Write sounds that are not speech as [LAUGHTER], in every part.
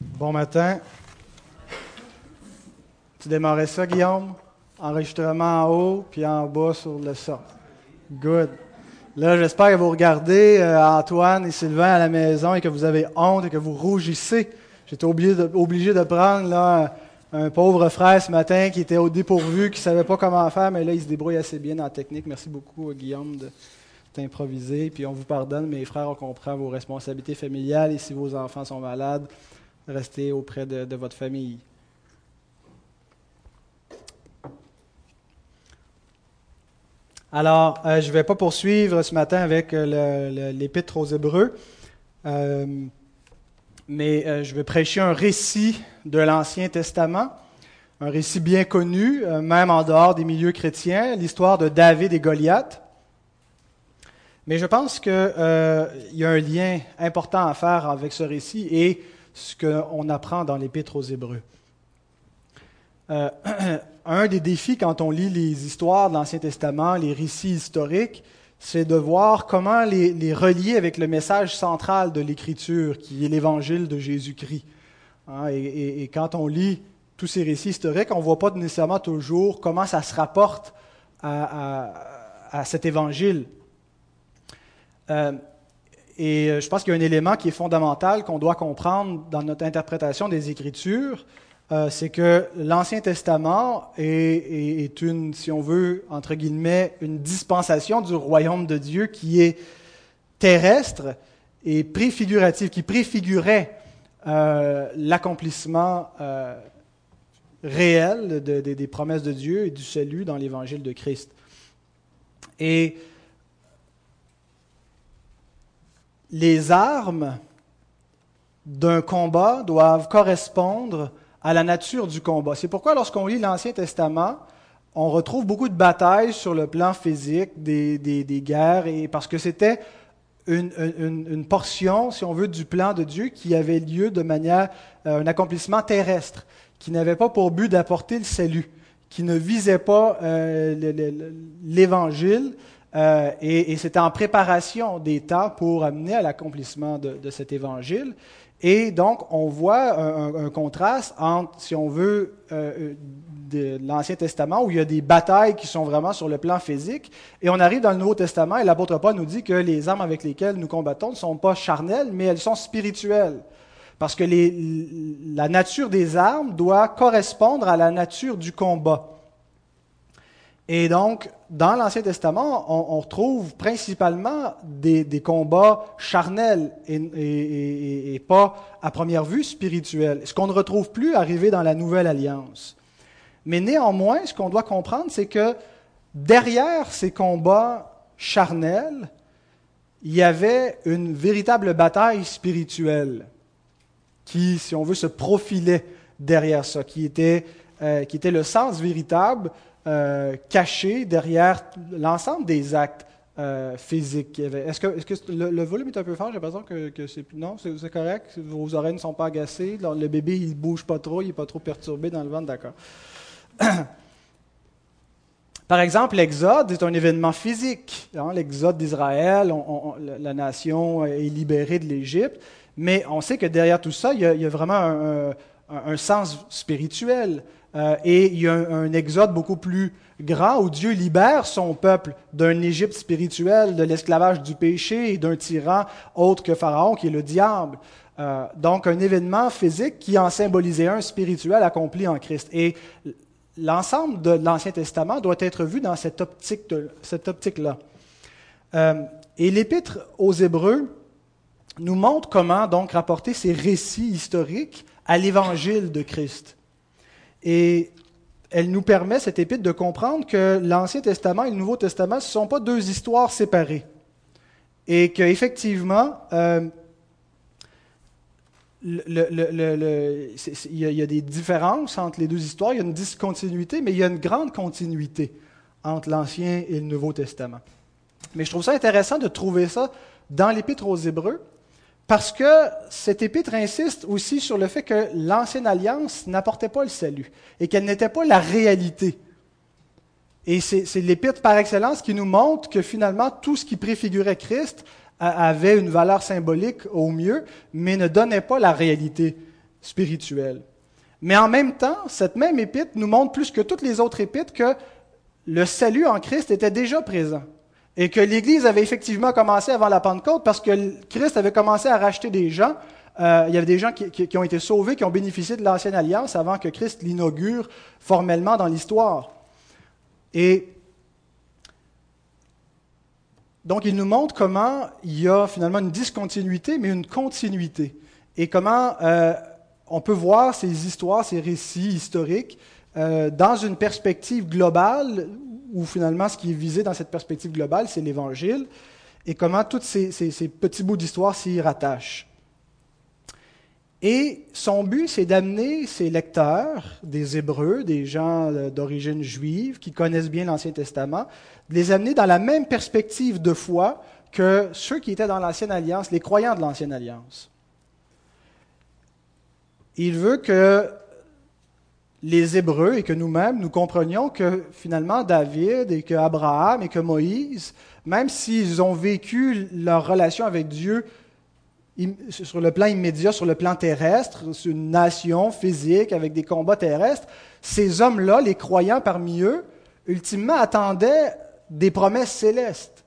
Bon matin. Tu démarrais ça, Guillaume? Enregistrement en haut, puis en bas sur le son. Good. Là, j'espère que vous regardez euh, Antoine et Sylvain à la maison et que vous avez honte et que vous rougissez. J'étais obligé de, prendre un pauvre frère ce matin qui était au dépourvu, qui ne savait pas comment faire, mais là, il se débrouille assez bien la technique. Merci beaucoup, Guillaume, de. Puis on vous pardonne, mes frères, on comprend vos responsabilités familiales et si vos enfants sont malades, restez auprès de, votre famille. Alors, euh, je ne vais pas poursuivre ce matin avec euh, l'épître aux Hébreux, euh, mais je vais prêcher un récit de l'Ancien Testament, un récit bien connu, même en dehors des milieux chrétiens, l'histoire de David et Goliath. Mais je pense qu'il y a un lien important à faire avec ce récit et ce qu'on apprend dans l'Épître aux Hébreux. Euh, [CLEARS THROAT] un des défis quand on lit les histoires de l'Ancien Testament, les récits historiques, c'est de voir comment les, relier avec le message central de l'Écriture, qui est l'Évangile de Jésus-Christ. Hein, et, quand on lit tous ces récits historiques, on ne voit pas nécessairement toujours comment ça se rapporte à, cet Évangile. Euh, et euh, je pense qu'il y a un élément qui est fondamental qu'on doit comprendre dans notre interprétation des Écritures, euh, c'est que l'Ancien Testament est, une, si on veut, entre guillemets, une dispensation du royaume de Dieu qui est terrestre et préfigurative, qui préfigurait euh, l'accomplissement réel des promesses de Dieu et du salut dans l'Évangile de Christ. Et les armes d'un combat doivent correspondre à la nature du combat. C'est pourquoi lorsqu'on lit l'Ancien Testament, on retrouve beaucoup de batailles sur le plan physique des, des, guerres, et parce que c'était une, une, portion, si on veut, du plan de Dieu qui avait lieu de manière, euh, un accomplissement terrestre, qui n'avait pas pour but d'apporter le salut, qui ne visait pas euh, l'Évangile, euh, et, c'était en préparation des temps pour amener à l'accomplissement de, cet évangile. Et donc, on voit un, contraste entre, si on veut, euh, de l'Ancien Testament, où il y a des batailles qui sont vraiment sur le plan physique, et on arrive dans le Nouveau Testament, et l'apôtre Paul nous dit que les armes avec lesquelles nous combattons ne sont pas charnelles, mais elles sont spirituelles. Parce que la nature des armes doit correspondre à la nature du combat. Et donc, dans l'Ancien Testament, on, retrouve principalement des, combats charnels et, pas, à première vue, spirituels. Ce qu'on ne retrouve plus arrivé dans la Nouvelle Alliance. Mais néanmoins, ce qu'on doit comprendre, c'est que derrière ces combats charnels, il y avait une véritable bataille spirituelle qui, si on veut, se profilait derrière ça, qui était, euh, qui était le sens véritable euh, caché derrière l'ensemble des actes euh, physiques Est-ce que, est que le, volume est un peu fort? J'ai l'impression que, c'est... Non, c'est, correct? Vos oreilles ne sont pas agacées? Le bébé, il ne bouge pas trop, il n'est pas trop perturbé dans le ventre, d'accord. [COUGHS] Par exemple, l'Exode est un événement physique. Hein? L'Exode d'Israël, la nation est libérée de l'Égypte, mais on sait que derrière tout ça, il y a, vraiment un sens spirituel. Euh, et il y a un, exode beaucoup plus grand où Dieu libère son peuple d'un Égypte spirituel, de l'esclavage du péché et d'un tyran autre que Pharaon, qui est le diable. Euh, donc un événement physique qui en symbolisait un spirituel accompli en Christ. Et l'ensemble de l'Ancien Testament doit être vu dans cette optique-là. Euh, et l'Épître aux Hébreux nous montre comment donc rapporter ces récits historiques à l'Évangile de Christ. Et elle nous permet, cette épître, de comprendre que l'Ancien Testament et le Nouveau Testament, ce ne sont pas deux histoires séparées. Et qu'effectivement, euh, il y, a des différences entre les deux histoires, il y a une discontinuité, mais il y a une grande continuité entre l'Ancien et le Nouveau Testament. Mais je trouve ça intéressant de trouver ça dans l'Épître aux Hébreux, parce que cet épître insiste aussi sur le fait que l'ancienne alliance n'apportait pas le salut et qu'elle n'était pas la réalité. Et c'est l'épître par excellence qui nous montre que finalement tout ce qui préfigurait Christ avait une valeur symbolique au mieux, mais ne donnait pas la réalité spirituel. Mais en même temps, cette même épître nous montre plus que toutes les autres épîtres que le salut en Christ était déjà présent et que l'Église avait effectivement commencé avant la Pentecôte parce que Christ avait commencé à racheter des gens. Euh, il y avait des gens qui, ont été sauvés, qui ont bénéficié de l'ancienne alliance avant que Christ l'inaugure formellement dans l'histoire. Et donc, il nous montre comment il y a finalement une discontinuité, mais une continuité. Et comment euh, on peut voir ces histoires, ces récits historiques euh, dans une perspective globale, où finalement ce qui est visé dans cette perspective globale, c'est l'Évangile, et comment tous ces, petits bouts d'histoire s'y rattachent. Et son but, c'est d'amener ses lecteurs, des Hébreux, des gens euh, d'origine juive, qui connaissent bien l'Ancien Testament, de les amener dans la même perspective de foi que ceux qui étaient dans l'Ancienne Alliance, les croyants de l'Ancienne Alliance. Il veut que les Hébreux et que nous-mêmes, nous comprenions que finalement David et que Abraham et que Moïse, même s'ils ont vécu leur relation avec Dieu sur le plan immédiat, sur le plan terrestre, sur une nation physique avec des combats terrestres, ces hommes-là, les croyants parmi eux, ultimement attendaient des promesses célestes.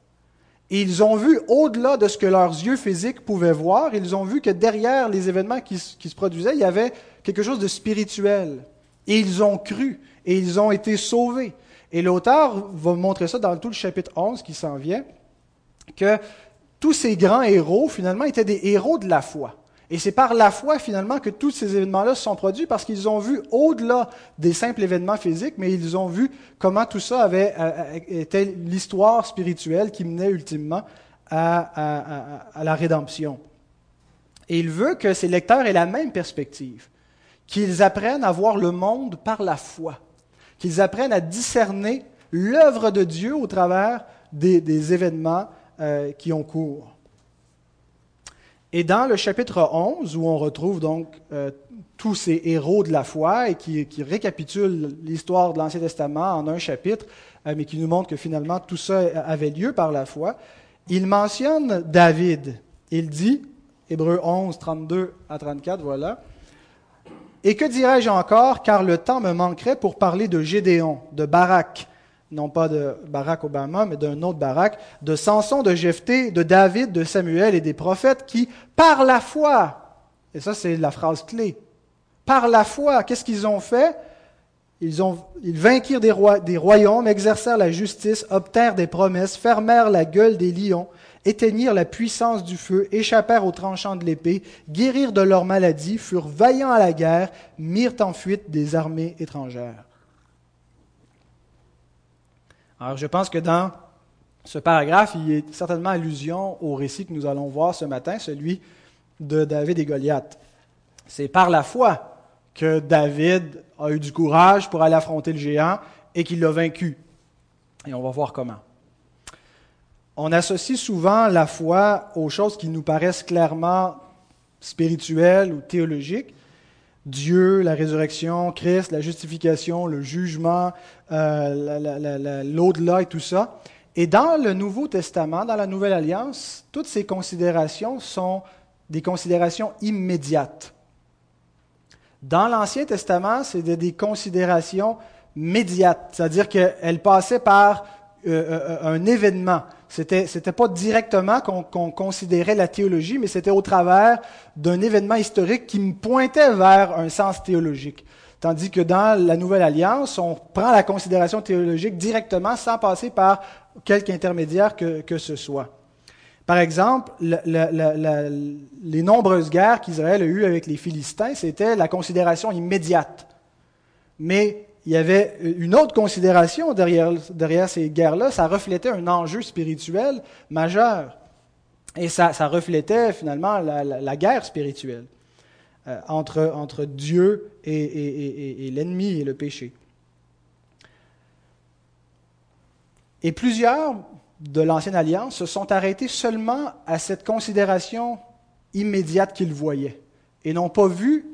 Et ils ont vu au-delà de ce que leurs yeux physiques pouvaient voir, ils ont vu que derrière les événements qui, se produisaient, il y avait quelque chose de spirituel. Et ils ont cru, et ils ont été sauvés. Et l'auteur va montrer ça dans tout le chapitre 11 qui s'en vient, que tous ces grands héros, finalement, étaient des héros de la foi. Et c'est par la foi, finalement, que tous ces événements-là se sont produits parce qu'ils ont vu au-delà des simples événements physiques, mais ils ont vu comment tout ça avait, euh, euh, était l'histoire spirituelle qui menait ultimement à, à, la rédemption. Et il veut que ces lecteurs aient la même perspective, qu'ils apprennent à voir le monde par la foi, qu'ils apprennent à discerner l'œuvre de Dieu au travers des, événements euh, qui ont cours. Et dans le chapitre 11, où on retrouve donc euh, tous ces héros de la foi et qui, qui récapitule l'histoire de l'Ancien Testament en un chapitre, euh, mais qui nous montre que finalement tout ça avait lieu par la foi, il mentionne David. Il dit, Hébreu 11, 32 à 34, voilà. Et que dirais-je encore, car le temps me manquerait pour parler de Gédéon, de Barak, non pas de Barack Obama, mais d'un autre Barack, de Samson, de Jephthé, de David, de Samuel et des prophètes qui, par la foi, et ça c'est la phrase clé, par la foi, qu'est-ce qu'ils ont fait? Ils, ont, ils vainquirent des, des royaumes, exercèrent la justice, obtinrent des promesses, fermèrent la gueule des lions, éteignirent la puissance du feu, échappèrent aux tranchants de l'épée, guérirent de leur maladie, furent vaillants à la guerre, mirent en fuite des armées étrangères. Alors, je pense que dans ce paragraphe, il y a certainement allusion au récit que nous allons voir ce matin, celui de David et Goliath. C'est par la foi que David a eu du courage pour aller affronter le géant et qu'il l'a vaincu. Et on va voir comment. On associe souvent la foi aux choses qui nous paraissent clairement spirituelles ou théologiques, Dieu, la résurrection, Christ, la justification, le jugement, euh, l'au-delà et tout ça. Et dans le Nouveau Testament, dans la Nouvelle Alliance, toutes ces considérations sont des considérations immédiates. Dans l'Ancien Testament, c'est des considérations médiates, c'est-à-dire qu'elles passaient par euh, euh, un événement. C'était, c'était pas directement qu'on, considérait la théologie, mais c'était au travers d'un événement historique qui me pointait vers un sens théologique. Tandis que dans la Nouvelle Alliance, on prend la considération théologique directement sans passer par quelque intermédiaire que, que ce soit. Par exemple, les nombreuses guerres qu'Israël a eues avec les Philistins, c'était la considération immédiate. Mais il y avait une autre considération derrière, ces guerres-là. Ça reflétait un enjeu spirituel majeur. Et ça, reflétait finalement la, guerre spirituelle euh, entre, Dieu et l'ennemi et le péché. Et plusieurs de l'Ancienne Alliance se sont arrêtés seulement à cette considération immédiate qu'ils voyaient et n'ont pas vu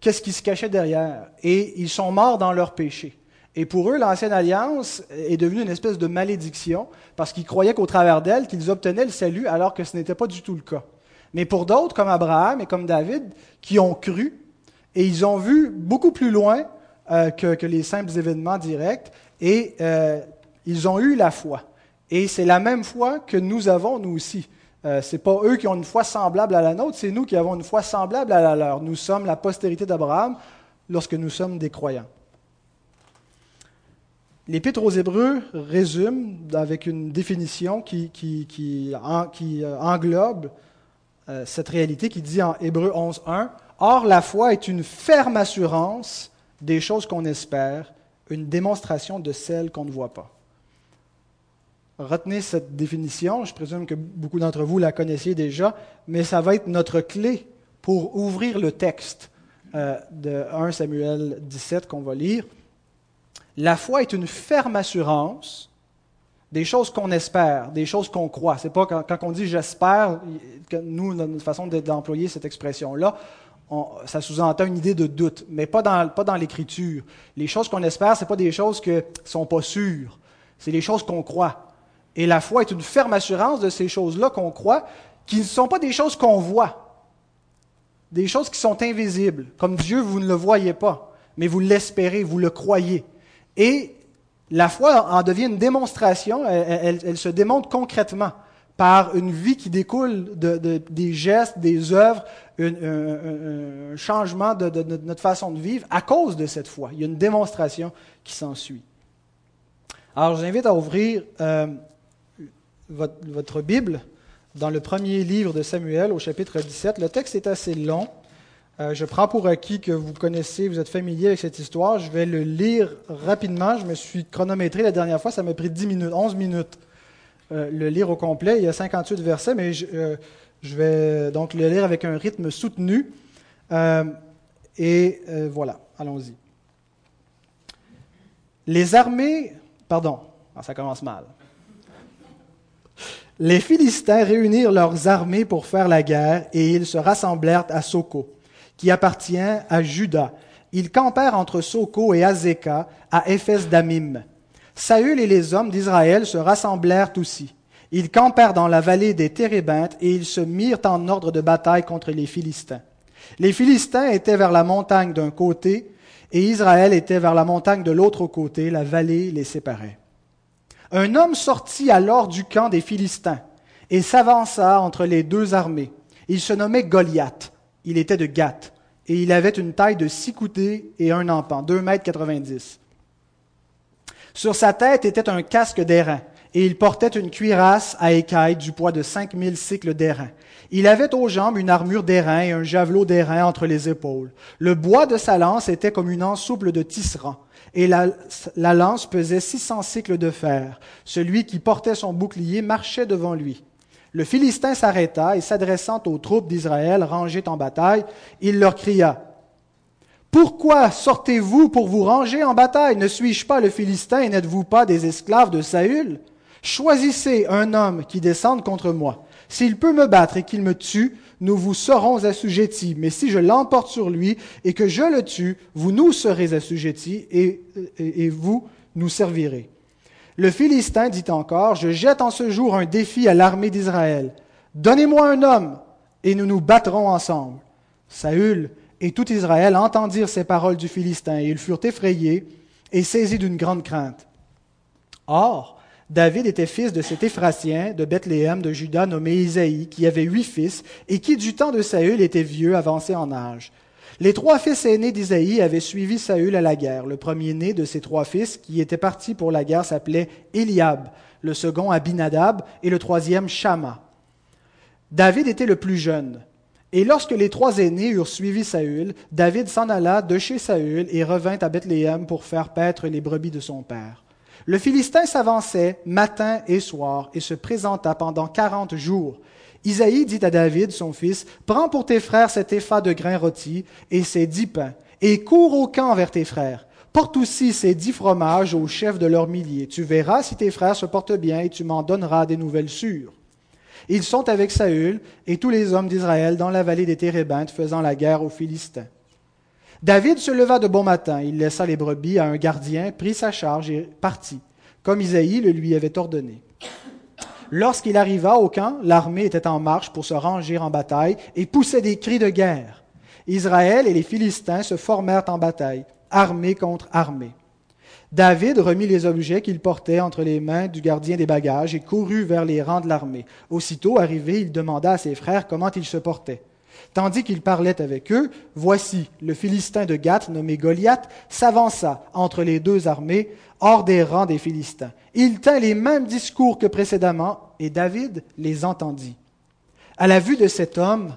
qu'est-ce qui se cachait derrière. Et ils sont morts dans leur péché. Et pour eux, l'ancienne alliance est devenue une espèce de malédiction parce qu'ils croyaient qu'au travers d'elle, qu'ils obtenaient le salut alors que ce n'était pas du tout le cas. Mais pour d'autres, comme Abraham et comme David, qui ont cru, et ils ont vu beaucoup plus loin euh, que, les simples événements directs, et euh, ils ont eu la foi. Et c'est la même foi que nous avons, nous aussi. Euh, ce n'est pas eux qui ont une foi semblable à la nôtre, c'est nous qui avons une foi semblable à la leur. Nous sommes la postérité d'Abraham lorsque nous sommes des croyants. L'Épître aux Hébreux résume avec une définition qui, qui, euh, englobe euh, cette réalité qui dit en Hébreux 11.1 Or, la foi est une ferme assurance des choses qu'on espère, une démonstration de celles qu'on ne voit pas. Retenez cette définition, je présume que beaucoup d'entre vous la connaissiez déjà, mais ça va être notre clé pour ouvrir le texte euh, de 1 Samuel 17 qu'on va lire. La foi est une ferme assurance des choses qu'on espère, des choses qu'on croit. C'est pas quand, on dit j'espère, nous, notre façon d'employer cette expression-là, ça sous-entend une idée de doute, mais pas dans, pas dans l'écriture. Les choses qu'on espère, ce pas des choses qui ne sont pas sûres, c'est les choses qu'on croit. Et la foi est une ferme assurance de ces choses-là qu'on croit, qui ne sont pas des choses qu'on voit, des choses qui sont invisibles. Comme Dieu, vous ne le voyez pas, mais vous l'espérez, vous le croyez. Et la foi en devient une démonstration, elle, se démontre concrètement par une vie qui découle de, des gestes, des œuvres, un, changement de, notre façon de vivre à cause de cette foi. Il y a une démonstration qui s'ensuit. Alors, je vous invite à ouvrir euh, votre, Bible dans le premier livre de Samuel au chapitre 17. Le texte est assez long. Euh, je prends pour acquis que vous connaissez, vous êtes familier avec cette histoire. Je vais le lire rapidement. Je me suis chronométré la dernière fois, ça m'a pris 10 minutes, 11 minutes. Euh, le lire au complet. Il y a 58 versets, mais je, euh, je, vais donc le lire avec un rythme soutenu. et voilà, allons-y. Les armées, pardon, ah, ça commence mal. Les Philistins réunirent leurs armées pour faire la guerre et ils se rassemblèrent à Soko qui appartient à Juda. Ils campèrent entre Soko et Azeka, à Éphes d'Amim. Saül et les hommes d'Israël se rassemblèrent aussi. Ils campèrent dans la vallée des Térébintes et ils se mirent en ordre de bataille contre les Philistins. Les Philistins étaient vers la montagne d'un côté et Israël était vers la montagne de l'autre côté, la vallée les séparait. Un homme sortit alors du camp des Philistins et s'avança entre les deux armées. Il se nommait Goliath il était de Gath, et il avait une taille de six coudées et un empan, deux mètres quatre-vingt-dix. Sur sa tête était un casque d'airain, et il portait une cuirasse à écailles du poids de cinq mille cycles d'airain. Il avait aux jambes une armure d'airain et un javelot d'airain entre les épaules. Le bois de sa lance était comme une anse souple de tisserand, et la, la lance pesait six cents cycles de fer. Celui qui portait son bouclier marchait devant lui. Le Philistin s'arrêta et s'adressant aux troupes d'Israël rangées en bataille, il leur cria Pourquoi sortez-vous pour vous ranger en bataille? Ne suis-je pas le Philistin et n'êtes-vous pas des esclaves de Saül? Choisissez un homme qui descende contre moi. S'il peut me battre et qu'il me tue, nous vous serons assujettis. Mais si je l'emporte sur lui et que je le tue, vous nous serez assujettis et, vous nous servirez. Le Philistin dit encore, Je jette en ce jour un défi à l'armée d'Israël. Donnez-moi un homme, et nous nous battrons ensemble. Saül et tout Israël entendirent ces paroles du Philistin, et ils furent effrayés et saisis d'une grande crainte. Or, David était fils de cet Éphrasien de Bethléem de Juda nommé Isaïe, qui avait huit fils, et qui du temps de Saül était vieux, avancé en âge. Les trois fils aînés d'Isaïe avaient suivi Saül à la guerre. Le premier-né de ces trois fils, qui était parti pour la guerre, s'appelait Eliab, le second Abinadab et le troisième Shama. David était le plus jeune. Et lorsque les trois aînés eurent suivi Saül, David s'en alla de chez Saül et revint à Bethléem pour faire paître les brebis de son père. Le Philistin s'avançait matin et soir et se présenta pendant quarante jours. Isaïe dit à David, son fils, Prends pour tes frères cet épha de grains rôtis et ces dix pains, et cours au camp vers tes frères. Porte aussi ces dix fromages au chef de leurs milliers. Tu verras si tes frères se portent bien et tu m'en donneras des nouvelles sûres. Ils sont avec Saül et tous les hommes d'Israël dans la vallée des Térébintes faisant la guerre aux Philistins. David se leva de bon matin, il laissa les brebis à un gardien, prit sa charge et partit, comme Isaïe le lui avait ordonné. Lorsqu'il arriva au camp, l'armée était en marche pour se ranger en bataille et poussait des cris de guerre. Israël et les Philistins se formèrent en bataille, armée contre armée. David remit les objets qu'il portait entre les mains du gardien des bagages et courut vers les rangs de l'armée. Aussitôt arrivé, il demanda à ses frères comment ils se portaient. Tandis qu'il parlait avec eux, voici, le Philistin de Gath, nommé Goliath, s'avança entre les deux armées, hors des rangs des Philistins. Il tint les mêmes discours que précédemment, et David les entendit. À la vue de cet homme,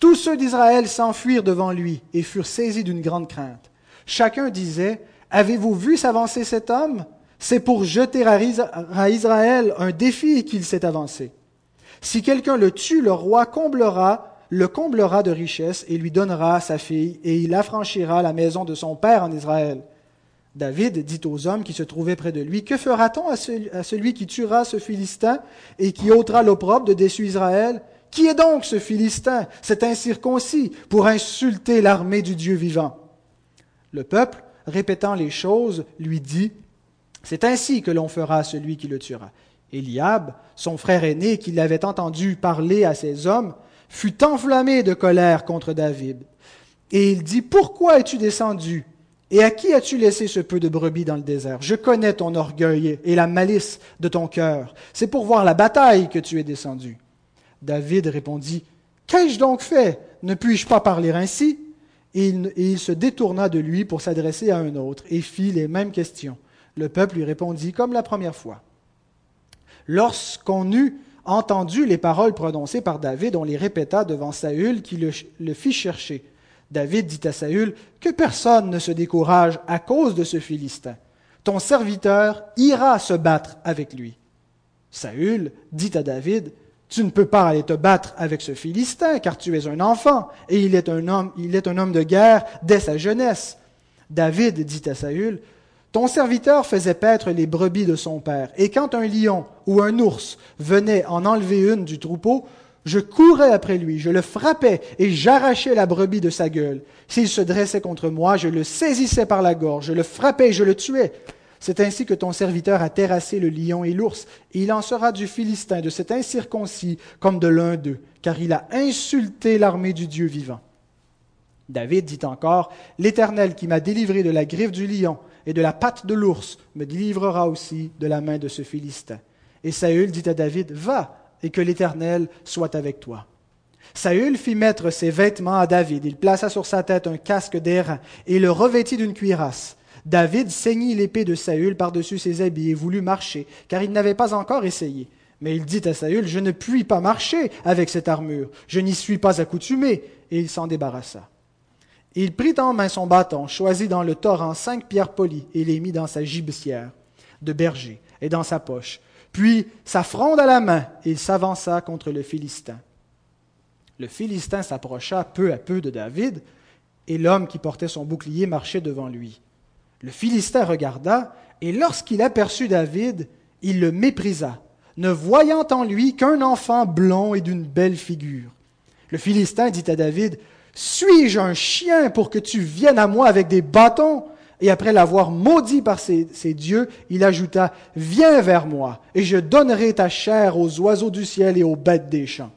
tous ceux d'Israël s'enfuirent devant lui et furent saisis d'une grande crainte. Chacun disait, Avez-vous vu s'avancer cet homme? C'est pour jeter à Israël un défi qu'il s'est avancé. Si quelqu'un le tue, le roi comblera, le comblera de richesses et lui donnera sa fille, et il affranchira la maison de son père en Israël. David dit aux hommes qui se trouvaient près de lui, Que fera-t-on à celui qui tuera ce Philistin et qui ôtera l'opprobre de déçu Israël? Qui est donc ce Philistin, cet incirconcis, pour insulter l'armée du Dieu vivant Le peuple, répétant les choses, lui dit, C'est ainsi que l'on fera à celui qui le tuera. Eliab, son frère aîné, qui l'avait entendu parler à ses hommes, fut enflammé de colère contre David. Et il dit, Pourquoi es-tu descendu? Et à qui as-tu laissé ce peu de brebis dans le désert? Je connais ton orgueil et la malice de ton cœur. C'est pour voir la bataille que tu es descendu. David répondit, Qu'ai-je donc fait? Ne puis-je pas parler ainsi? Et il, se détourna de lui pour s'adresser à un autre et fit les mêmes questions. Le peuple lui répondit comme la première fois. Lorsqu'on eut entendu les paroles prononcées par David, on les répéta devant Saül qui le, le fit chercher. David dit à Saül, Que personne ne se décourage à cause de ce Philistin. Ton serviteur ira se battre avec lui. Saül dit à David, tu ne peux pas aller te battre avec ce Philistin, car tu es un enfant, et il est un homme, il est un homme de guerre dès sa jeunesse. David dit à Saül, Ton serviteur faisait paître les brebis de son père, et quand un lion ou un ours venait en enlever une du troupeau, je courais après lui, je le frappais et j'arrachais la brebis de sa gueule. S'il se dressait contre moi, je le saisissais par la gorge, je le frappais je le tuais. C'est ainsi que ton serviteur a terrassé le lion et l'ours, et il en sera du Philistin, de cet incirconcis, comme de l'un d'eux, car il a insulté l'armée du Dieu vivant. David dit encore, L'Éternel qui m'a délivré de la griffe du lion et de la patte de l'ours me délivrera aussi de la main de ce Philistin. Et Saül dit à David, Va, et que l'Éternel soit avec toi. Saül fit mettre ses vêtements à David, il plaça sur sa tête un casque d'airain et le revêtit d'une cuirasse. David ceignit l'épée de Saül par-dessus ses habits et voulut marcher, car il n'avait pas encore essayé. Mais il dit à Saül, Je ne puis pas marcher avec cette armure, je n'y suis pas accoutumé, et il s'en débarrassa. Il prit en main son bâton, choisit dans le torrent cinq pierres polies, et les mit dans sa gibecière de berger et dans sa poche. Puis, sa fronde à la main, il s'avança contre le Philistin. Le Philistin s'approcha peu à peu de David, et l'homme qui portait son bouclier marchait devant lui. Le Philistin regarda, et lorsqu'il aperçut David, il le méprisa, ne voyant en lui qu'un enfant blond et d'une belle figure. Le Philistin dit à David, Suis-je un chien pour que tu viennes à moi avec des bâtons? Et après l'avoir maudit par ses, dieux, il ajouta, Viens vers moi, et je donnerai ta chair aux oiseaux du ciel et aux bêtes des champs.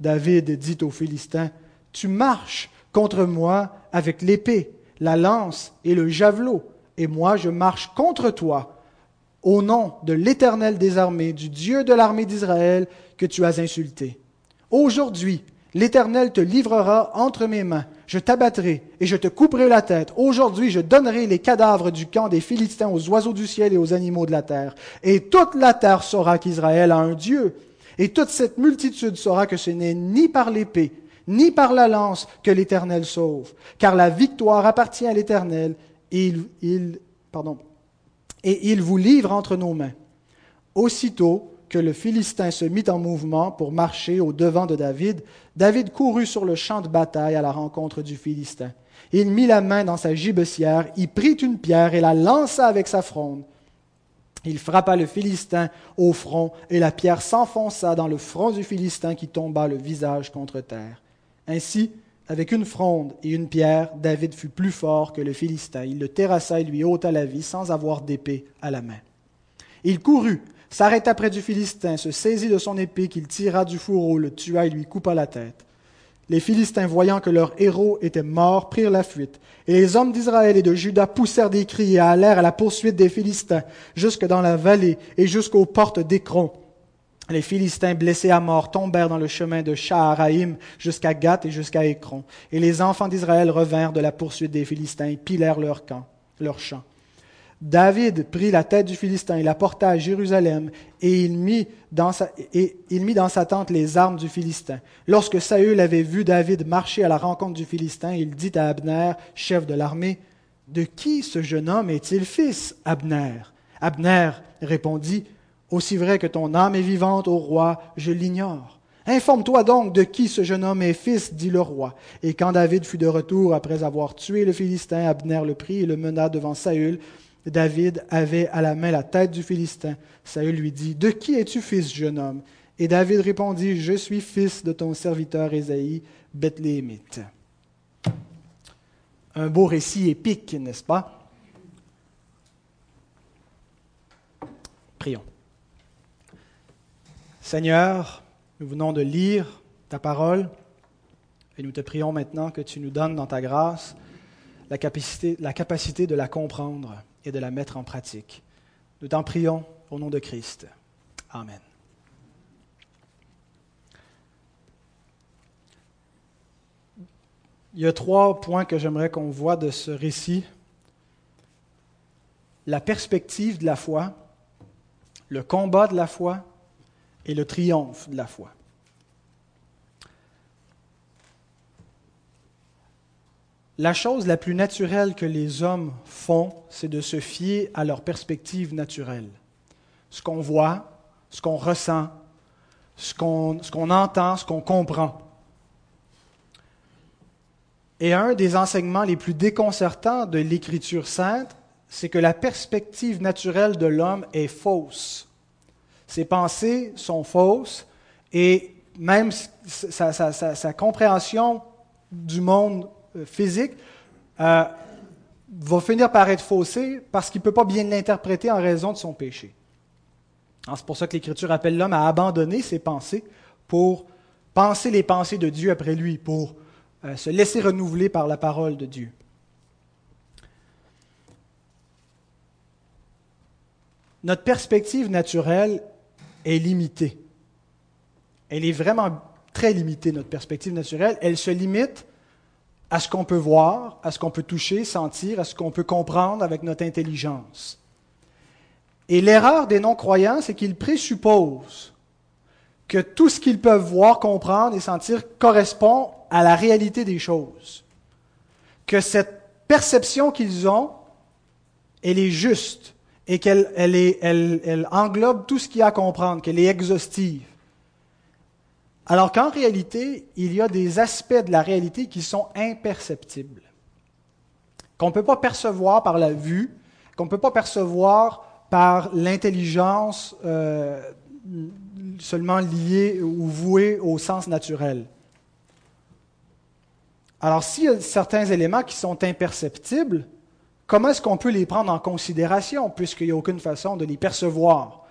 David dit au Philistin, Tu marches contre moi avec l'épée la lance et le javelot, et moi je marche contre toi, au nom de l'Éternel des armées, du Dieu de l'armée d'Israël, que tu as insulté. Aujourd'hui, l'Éternel te livrera entre mes mains, je t'abattrai et je te couperai la tête. Aujourd'hui, je donnerai les cadavres du camp des Philistins aux oiseaux du ciel et aux animaux de la terre. Et toute la terre saura qu'Israël a un Dieu. Et toute cette multitude saura que ce n'est ni par l'épée, ni par la lance que l'Éternel sauve, car la victoire appartient à l'Éternel, et il, pardon, et il vous livre entre nos mains. Aussitôt que le Philistin se mit en mouvement pour marcher au devant de David, David courut sur le champ de bataille à la rencontre du Philistin. Il mit la main dans sa gibecière, y prit une pierre et la lança avec sa fronde. Il frappa le Philistin au front, et la pierre s'enfonça dans le front du Philistin qui tomba le visage contre terre. Ainsi, avec une fronde et une pierre, David fut plus fort que le Philistin. Il le terrassa et lui ôta la vie sans avoir d'épée à la main. Il courut, s'arrêta près du Philistin, se saisit de son épée qu'il tira du fourreau, le tua et lui coupa la tête. Les Philistins, voyant que leur héros était mort, prirent la fuite. Et les hommes d'Israël et de Juda poussèrent des cris et allèrent à la poursuite des Philistins, jusque dans la vallée et jusqu'aux portes d'Écron. Les Philistins blessés à mort tombèrent dans le chemin de Shaharaïm jusqu'à Gath et jusqu'à Écron. Et les enfants d'Israël revinrent de la poursuite des Philistins et pilèrent leur camp, leur champ. David prit la tête du Philistin et la porta à Jérusalem, et il, mit dans sa, tente les armes du Philistin. Lorsque Saül avait vu David marcher à la rencontre du Philistin, il dit à Abner, chef de l'armée, De qui ce jeune homme est-il fils, Abner? Abner répondit, Aussi vrai que ton âme est vivante, ô roi, je l'ignore. Informe-toi donc de qui ce jeune homme est fils, dit le roi. Et quand David fut de retour après avoir tué le Philistin, Abner le prit et le mena devant Saül, David avait à la main la tête du Philistin. Saül lui dit, De qui es-tu fils, jeune homme? Et David répondit, Je suis fils de ton serviteur Ésaïe, Bethléemite. Un beau récit épique, n'est-ce pas? Prions. Seigneur, nous venons de lire ta parole et nous te prions maintenant que tu nous donnes dans ta grâce la capacité, la capacité de la comprendre et de la mettre en pratique. Nous t'en prions au nom de Christ. Amen. Il y a trois points que j'aimerais qu'on voit de ce récit. La perspective de la foi, le combat de la foi et le triomphe de la foi. La chose la plus naturelle que les hommes font, c'est de se fier à leur perspective naturelle. Ce qu'on voit, ce qu'on ressent, ce qu'on entend, ce qu'on comprend. Et un des enseignements les plus déconcertants de l'Écriture sainte, c'est que la perspective naturelle de l'homme est fausse. Ses pensées sont fausses et même sa, sa compréhension du monde physique euh, va finir par être faussé parce qu'il ne peut pas bien l'interpréter en raison de son péché. C'est pour ça que l'Écriture appelle l'homme à abandonner ses pensées pour penser les pensées de Dieu après lui, pour euh, se laisser renouveler par la parole de Dieu. Notre perspective naturelle est limitée. Elle est vraiment très limitée, notre perspective naturelle. Elle se limite à ce qu'on peut voir, à ce qu'on peut toucher, sentir, à ce qu'on peut comprendre avec notre intelligence. Et l'erreur des non-croyants, c'est qu'ils présupposent que tout ce qu'ils peuvent voir, comprendre et sentir correspond à la réalité des choses. Que cette perception qu'ils ont, elle est juste et qu'elle elle, englobe tout ce qu'il y a à comprendre, qu'elle est exhaustive. Alors qu'en réalité, il y a des aspects de la réalité qui sont imperceptibles, qu'on ne peut pas percevoir par la vue, qu'on ne peut pas percevoir par l'intelligence euh, seulement liée ou vouée au sens naturel. Alors s'il y a certains éléments qui sont imperceptibles, comment est-ce qu'on peut les prendre en considération puisqu'il n'y a aucune façon de les percevoir?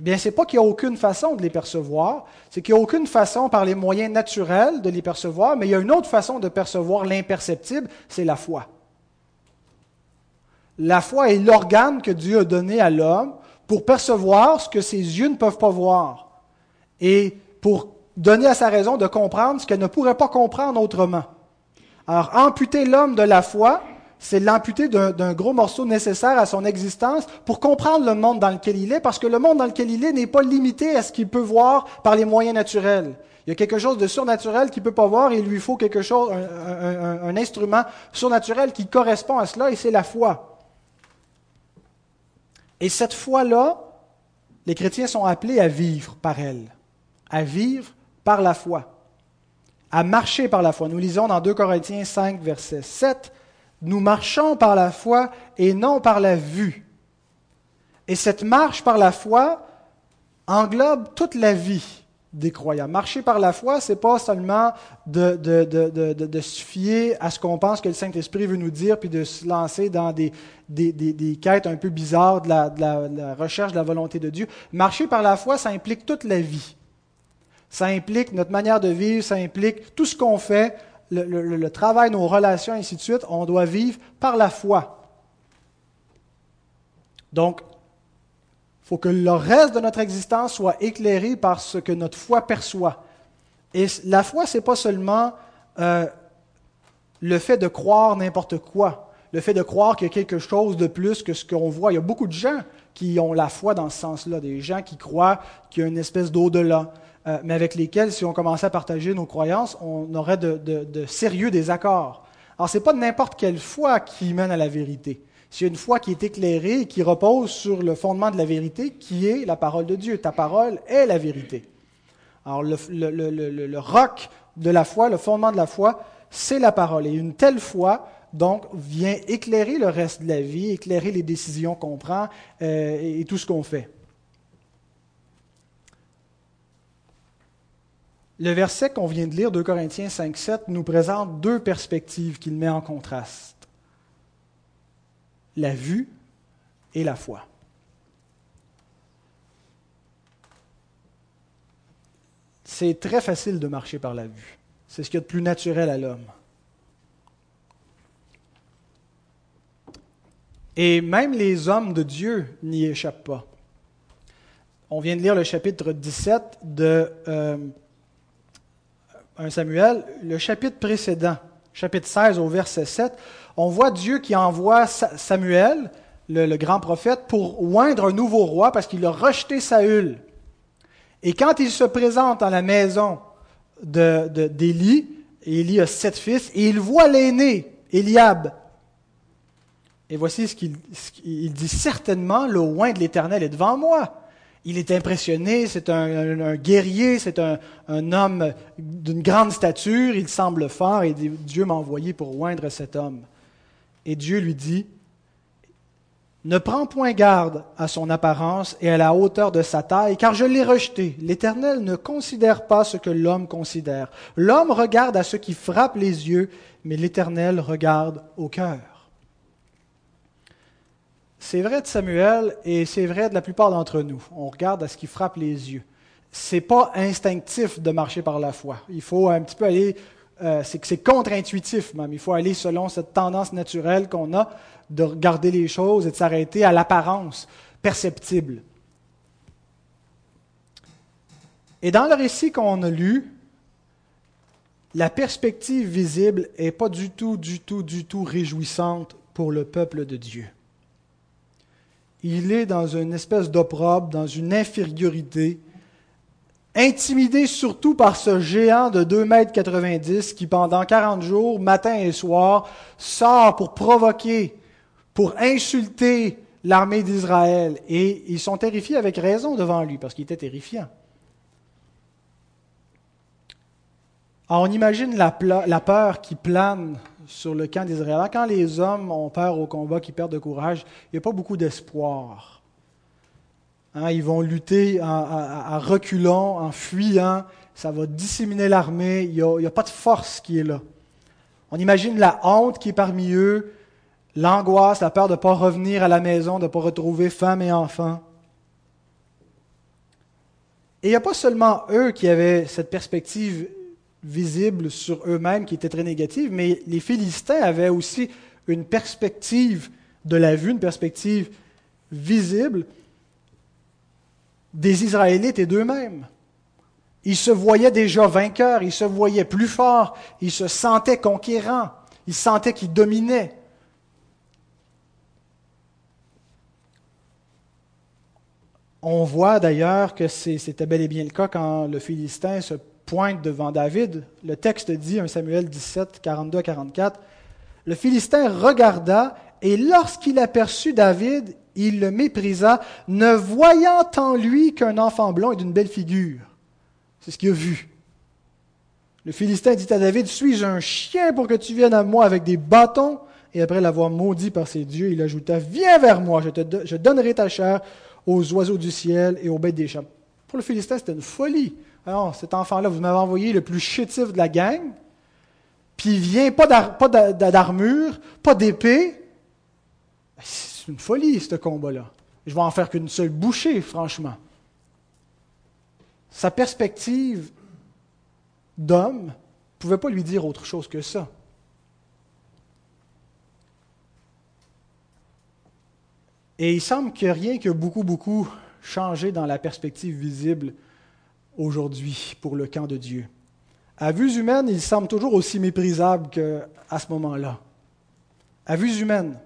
Eh bien, ce n'est pas qu'il n'y a aucune façon de les percevoir, c'est qu'il n'y a aucune façon par les moyens naturels de les percevoir, mais il y a une autre façon de percevoir l'imperceptible, c'est la foi. La foi est l'organe que Dieu a donné à l'homme pour percevoir ce que ses yeux ne peuvent pas voir et pour donner à sa raison de comprendre ce qu'elle ne pourrait pas comprendre autrement. Alors, amputer l'homme de la foi, c'est l'amputer d'un gros morceau nécessaire à son existence pour comprendre le monde dans lequel il est, parce que le monde dans lequel il est n'est pas limité à ce qu'il peut voir par les moyens naturels. Il y a quelque chose de surnaturel qu'il ne peut pas voir et il lui faut quelque chose, un, un instrument surnaturel qui correspond à cela et c'est la foi. Et cette foi-là, les chrétiens sont appelés à vivre par elle, à vivre par la foi, à marcher par la foi. Nous lisons dans 2 Corinthiens 5, verset 7, nous marchons par la foi et non par la vue. Et cette marche par la foi englobe toute la vie des croyants. Marcher par la foi, c'est pas seulement de, se fier à ce qu'on pense que le Saint-Esprit veut nous dire, puis de se lancer dans des, quêtes un peu bizarres de la recherche de la volonté de Dieu. Marcher par la foi, ça implique toute la vie. Ça implique notre manière de vivre, ça implique tout ce qu'on fait, le, travail, nos relations, ainsi de suite. On doit vivre par la foi. Donc, il faut que le reste de notre existence soit éclairé par ce que notre foi perçoit. Et la foi, ce n'est pas seulement euh, le fait de croire n'importe quoi, le fait de croire qu'il y a quelque chose de plus que ce qu'on voit. Il y a beaucoup de gens qui ont la foi dans ce sens-là, des gens qui croient qu'il y a une espèce d'au-delà, euh, mais avec lesquels, si on commençait à partager nos croyances, on aurait de, sérieux désaccords. Alors, ce n'est pas n'importe quelle foi qui mène à la vérité. C'est une foi qui est éclairée et qui repose sur le fondement de la vérité, qui est la parole de Dieu. Ta parole est la vérité. Alors, le, le, roc de la foi, le fondement de la foi, c'est la parole. Et une telle foi, donc, vient éclairer le reste de la vie, éclairer les décisions qu'on prend euh, et tout ce qu'on fait. Le verset qu'on vient de lire, 2 Corinthiens 5, 7, nous présente deux perspectives qu'il met en contraste la vue et la foi. C'est très facile de marcher par la vue. C'est ce qu'il y a de plus naturel à l'homme. Et même les hommes de Dieu n'y échappent pas. On vient de lire le chapitre 17 de 1 Samuel. Le chapitre précédent, chapitre 16 au verset 7, on voit Dieu qui envoie Samuel, le, grand prophète, pour oindre un nouveau roi parce qu'il a rejeté Saül. Et quand il se présente dans la maison d'Élie, Élie a sept fils, et il voit l'aîné, Eliab. Et voici ce qu'il dit certainement, le oint de l'Éternel est devant moi. Il est impressionné, c'est un, guerrier, c'est un, un, homme d'une grande stature, il semble fort, et Dieu m'a envoyé pour oindre cet homme. Et Dieu lui dit, Ne prends point garde à son apparence et à la hauteur de sa taille, car je l'ai rejeté. L'Éternel ne considère pas ce que l'homme considère. L'homme regarde à ce qui frappe les yeux, mais l'Éternel regarde au cœur. C'est vrai de Samuel et c'est vrai de la plupart d'entre nous. On regarde à ce qui frappe les yeux. C'est pas instinctif de marcher par la foi. Il faut un petit peu aller euh, c'est contre-intuitif même. Il faut aller selon cette tendance naturelle qu'on a de regarder les choses et de s'arrêter à l'apparence perceptible. Et dans le récit qu'on a lu, la perspective visible n'est pas du tout, du tout, du tout réjouissante pour le peuple de Dieu. Il est dans une espèce d'opprobre, dans une infériorité, intimidé surtout par ce géant de 2 mètres 90 qui, pendant 40 jours, matin et soir, sort pour provoquer, pour insulter l'armée d'Israël. Et ils sont terrifiés avec raison devant lui, parce qu'il était terrifiant. Alors on imagine la peur qui plane sur le camp d'Israël. Quand les hommes ont peur au combat, qui perdent de courage, il n'y a pas beaucoup d'espoir. Hein, ils vont lutter en, reculant, en fuyant. Ça va disséminer l'armée. Il n'y a, pas de force qui est là. On imagine la honte qui est parmi eux, l'angoisse, la peur de ne pas revenir à la maison, de ne pas retrouver femme et enfants. Et il n'y a pas seulement eux qui avaient cette perspective visible sur eux-mêmes qui était très négative, mais les Philistins avaient aussi une perspective de la vue, une perspective visible des Israélites et d'eux-mêmes. Ils se voyaient déjà vainqueurs, ils se voyaient plus forts, ils se sentaient conquérants, ils sentaient qu'ils dominaient. On voit d'ailleurs que c'était bel et bien le cas quand le Philistin se pointe devant David. Le texte dit, 1 Samuel 17, 42 44, le Philistin regarda et lorsqu'il aperçut David, il le méprisa, ne voyant en lui qu'un enfant blond et d'une belle figure. C'est ce qu'il a vu. Le Philistin dit à David, Suis-je un chien pour que tu viennes à moi avec des bâtons? Et après l'avoir maudit par ses dieux, il ajouta, Viens vers moi, je, te, je donnerai ta chair aux oiseaux du ciel et aux bêtes des champs. Pour le Philistin, c'était une folie Alors, cet enfant-là, vous m'avez envoyé le plus chétif de la gang, puis il vient pas d'armure, pas d'épée. C'est une folie, ce combat-là. Je vais en faire qu'une seule bouchée, franchement. Sa perspective d'homme ne pouvait pas lui dire autre chose que ça. Et il semble que rien que beaucoup, beaucoup changé dans la perspective visible aujourd'hui pour le camp de Dieu. À vues humaines, il semble toujours aussi méprisable qu'à ce moment-là. À vues humaines.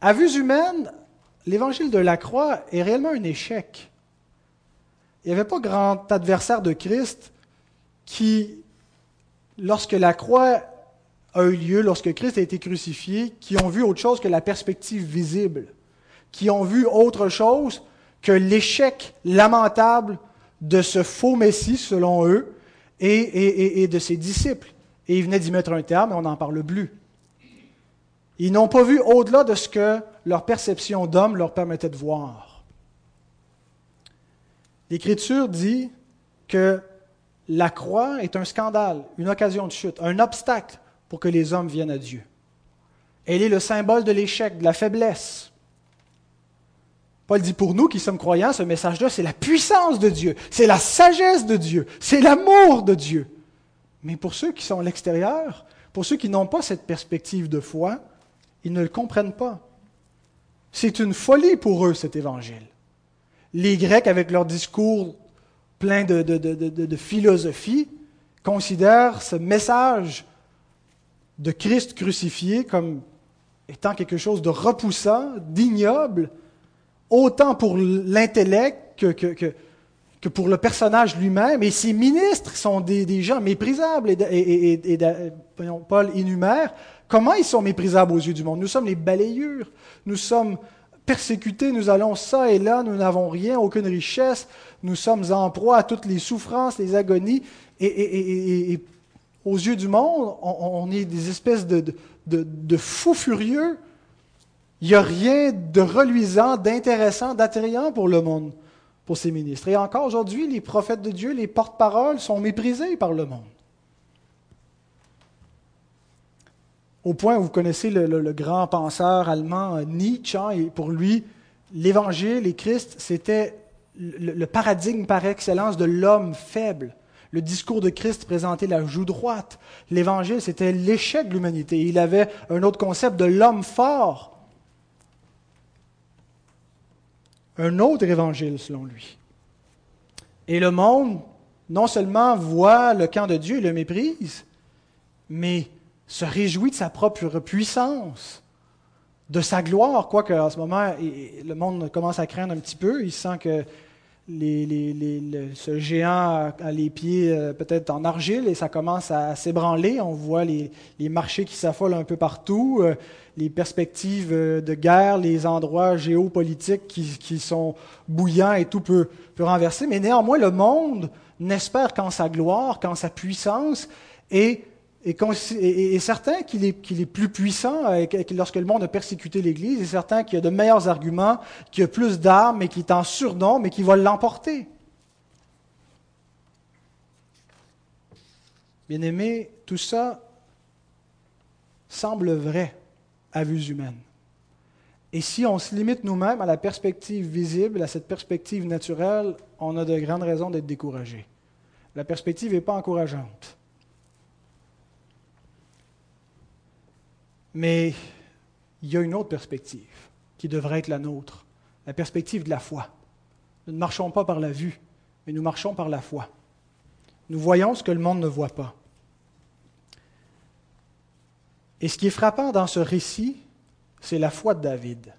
À vues humaines, l'évangile de la croix est réellement un échec. Il n'y avait pas grand adversaire de Christ qui, lorsque la croix a eu lieu, lorsque Christ a été crucifié, qui ont vu autre chose que la perspective visible, qui ont vu autre chose que l'échec lamentable de ce faux Messie, selon eux, et, de ses disciples. Et ils venaient d'y mettre un terme, et on n'en parle plus. Ils n'ont pas vu au-delà de ce que leur perception d'homme leur permettait de voir. L'Écriture dit que la croix est un scandale, une occasion de chute, un obstacle pour que les hommes viennent à Dieu. Elle est le symbole de l'échec, de la faiblesse. Paul dit pour nous qui sommes croyants, ce message-là, c'est la puissance de Dieu, c'est la sagesse de Dieu, c'est l'amour de Dieu. Mais pour ceux qui sont à l'extérieur, pour ceux qui n'ont pas cette perspective de foi, ils ne le comprennent pas. C'est une folie pour eux, cet évangile. Les Grecs, avec leur discours plein de, de philosophie, considèrent ce message de Christ crucifié comme étant quelque chose de repoussant, d'ignoble, autant pour l'intellect que, pour le personnage lui-même. Et ses ministres sont des, gens méprisables. Et, et, Paul énumère comment ils sont méprisables aux yeux du monde? Nous sommes les balayures. Nous sommes persécutés, nous allons ça et là, nous n'avons rien, aucune richesse, nous sommes en proie à toutes les souffrances, les agonies, et, aux yeux du monde, on, est des espèces de fous furieux il n'y a rien de reluisant, d'intéressant, d'attrayant pour le monde, pour ses ministres. Et encore aujourd'hui, les prophètes de Dieu, les porte-paroles sont méprisés par le monde. Au point où vous connaissez le, grand penseur allemand Nietzsche, hein, et pour lui, l'Évangile et Christ, c'était le, paradigme par excellence de l'homme faible. Le discours de Christ présentait la joue droite. L'Évangile, c'était l'échec de l'humanité. Il avait un autre concept de l'homme fort un autre évangile selon lui. Et le monde, non seulement voit le camp de Dieu et le méprise, mais se réjouit de sa propre puissance, de sa gloire, quoique en ce moment, le monde commence à craindre un petit peu, il sent que ce géant a les pieds euh, peut-être en argile et ça commence à s'ébranler. On voit les, marchés qui s'affolent un peu partout, euh, les perspectives euh, de guerre, les endroits géopolitiques qui, sont bouillants et tout peut, peut renverser. Mais néanmoins, le monde n'espère qu'en sa gloire, qu'en sa puissance et est, certain qu'il est, plus puissant lorsque le monde a persécuté l'Église, est certain qu'il a de meilleurs arguments, qu'il a plus d'armes et qu'il est en surnombre et qu'il va l'emporter. Bien aimé, tout ça semble vrai à vue humaine. Et si on se limite nous-mêmes à la perspective visible, à cette perspective naturelle, on a de grandes raisons d'être découragé. La perspective n'est pas encourageante. Mais il y a une autre perspective qui devrait être la nôtre, la perspective de la foi. Nous ne marchons pas par la vue, mais nous marchons par la foi. Nous voyons ce que le monde ne voit pas. Et ce qui est frappant dans ce récit, c'est la foi de David,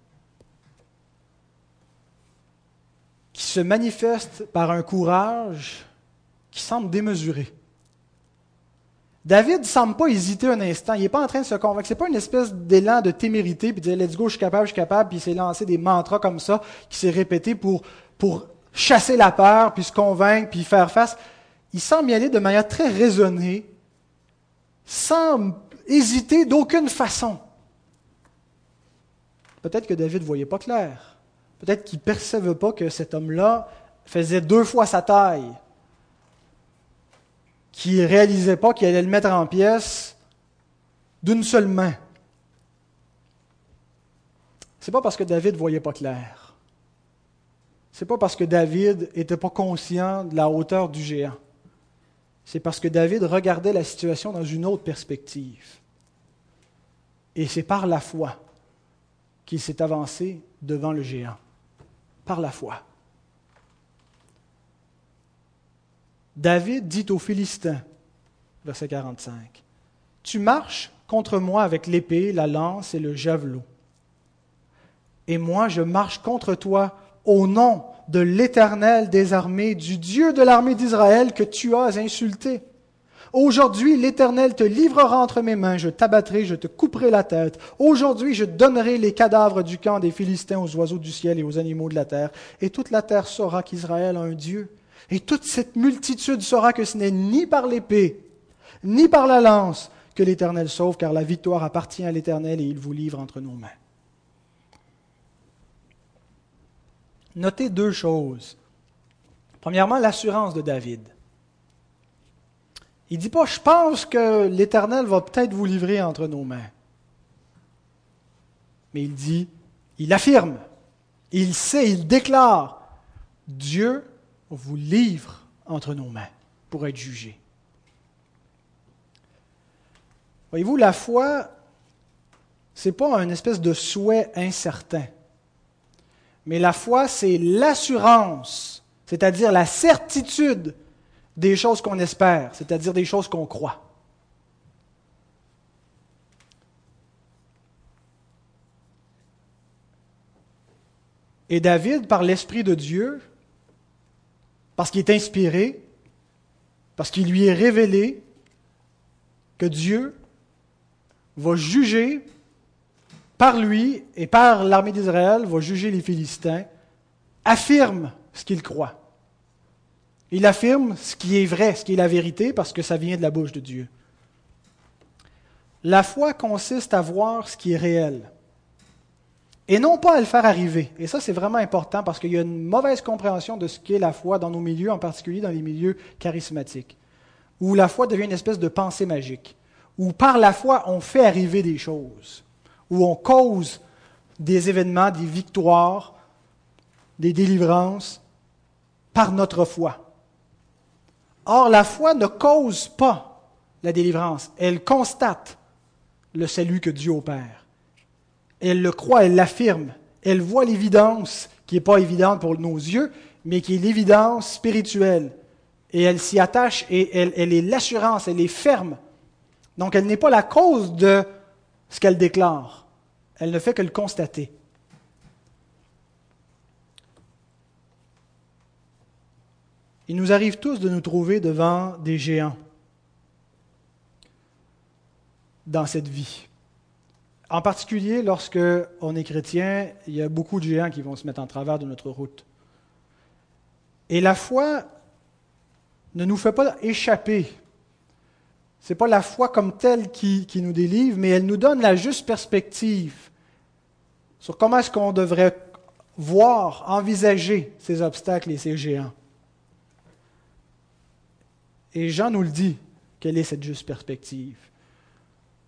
qui se manifeste par un courage qui semble démesuré. David ne semble pas hésiter un instant. Il n'est pas en train de se convaincre. Ce n'est pas une espèce d'élan de témérité, puis de dire let's go, je suis capable, je suis capable, puis il s'est lancé des mantras comme ça, qui s'est répété pour, pour chasser la peur, puis se convaincre, puis faire face. Il semble y aller de manière très raisonnée, sans hésiter d'aucune façon. Peut-être que David ne voyait pas clair. Peut-être qu'il ne percevait pas que cet homme-là faisait deux fois sa taille qu'il ne réalisait pas qu'il allait le mettre en pièces d'une seule main. C'est pas parce que David ne voyait pas clair. C'est pas parce que David n'était pas conscient de la hauteur du géant. C'est parce que David regardait la situation dans une autre perspective. Et c'est par la foi qu'il s'est avancé devant le géant. Par la foi. David dit aux Philistins, verset 45, Tu marches contre moi avec l'épée, la lance et le javelot. Et moi, je marche contre toi au nom de l'Éternel des armées, du Dieu de l'armée d'Israël que tu as insulté. Aujourd'hui, l'Éternel te livrera entre mes mains, je t'abattrai, je te couperai la tête. Aujourd'hui, je donnerai les cadavres du camp des Philistins aux oiseaux du ciel et aux animaux de la terre, et toute la terre saura qu'Israël a un Dieu. Et toute cette multitude saura que ce n'est ni par l'épée, ni par la lance que l'Éternel sauve, car la victoire appartient à l'Éternel et il vous livre entre nos mains. Notez deux choses. Premièrement, l'assurance de David. Il ne dit pas, je pense que l'Éternel va peut-être vous livrer entre nos mains. Mais il dit, il affirme, il sait, il déclare, Dieu vous livre entre nos mains pour être jugé. Voyez-vous, la foi, ce n'est pas un espèce de souhait incertain. Mais la foi, c'est l'assurance, c'est-à-dire la certitude des choses qu'on espère, c'est-à-dire des choses qu'on croit. Et David, par l'Esprit de Dieu, parce qu'il est inspiré, parce qu'il lui est révélé que Dieu va juger par lui et par l'armée d'Israël, va juger les Philistins, affirme ce qu'il croit. Il affirme ce qui est vrai, ce qui est la vérité, parce que ça vient de la bouche de Dieu. La foi consiste à voir ce qui est réel et non pas à le faire arriver. Et ça, c'est vraiment important parce qu'il y a une mauvaise compréhension de ce qu'est la foi dans nos milieux, en particulier dans les milieux charismatiques, où la foi devient une espèce de pensée magique, où par la foi, on fait arriver des choses, où on cause des événements, des victoires, des délivrances par notre foi. Or, la foi ne cause pas la délivrance, elle constate le salut que Dieu opère. Elle le croit, elle l'affirme. Elle voit l'évidence qui n'est pas évidente pour nos yeux, mais qui est l'évidence spirituelle. Et elle s'y attache et elle, est l'assurance, elle est ferme. Donc elle n'est pas la cause de ce qu'elle déclare. Elle ne fait que le constater. Il nous arrive tous de nous trouver devant des géants dans cette vie. En particulier, lorsque on est chrétien, il y a beaucoup de géants qui vont se mettre en travers de notre route. Et la foi ne nous fait pas échapper. Ce n'est pas la foi comme telle qui, qui, nous délivre, mais elle nous donne la juste perspective sur comment est-ce qu'on devrait voir, envisager ces obstacles et ces géants. Et Jean nous le dit, quelle est cette juste perspective?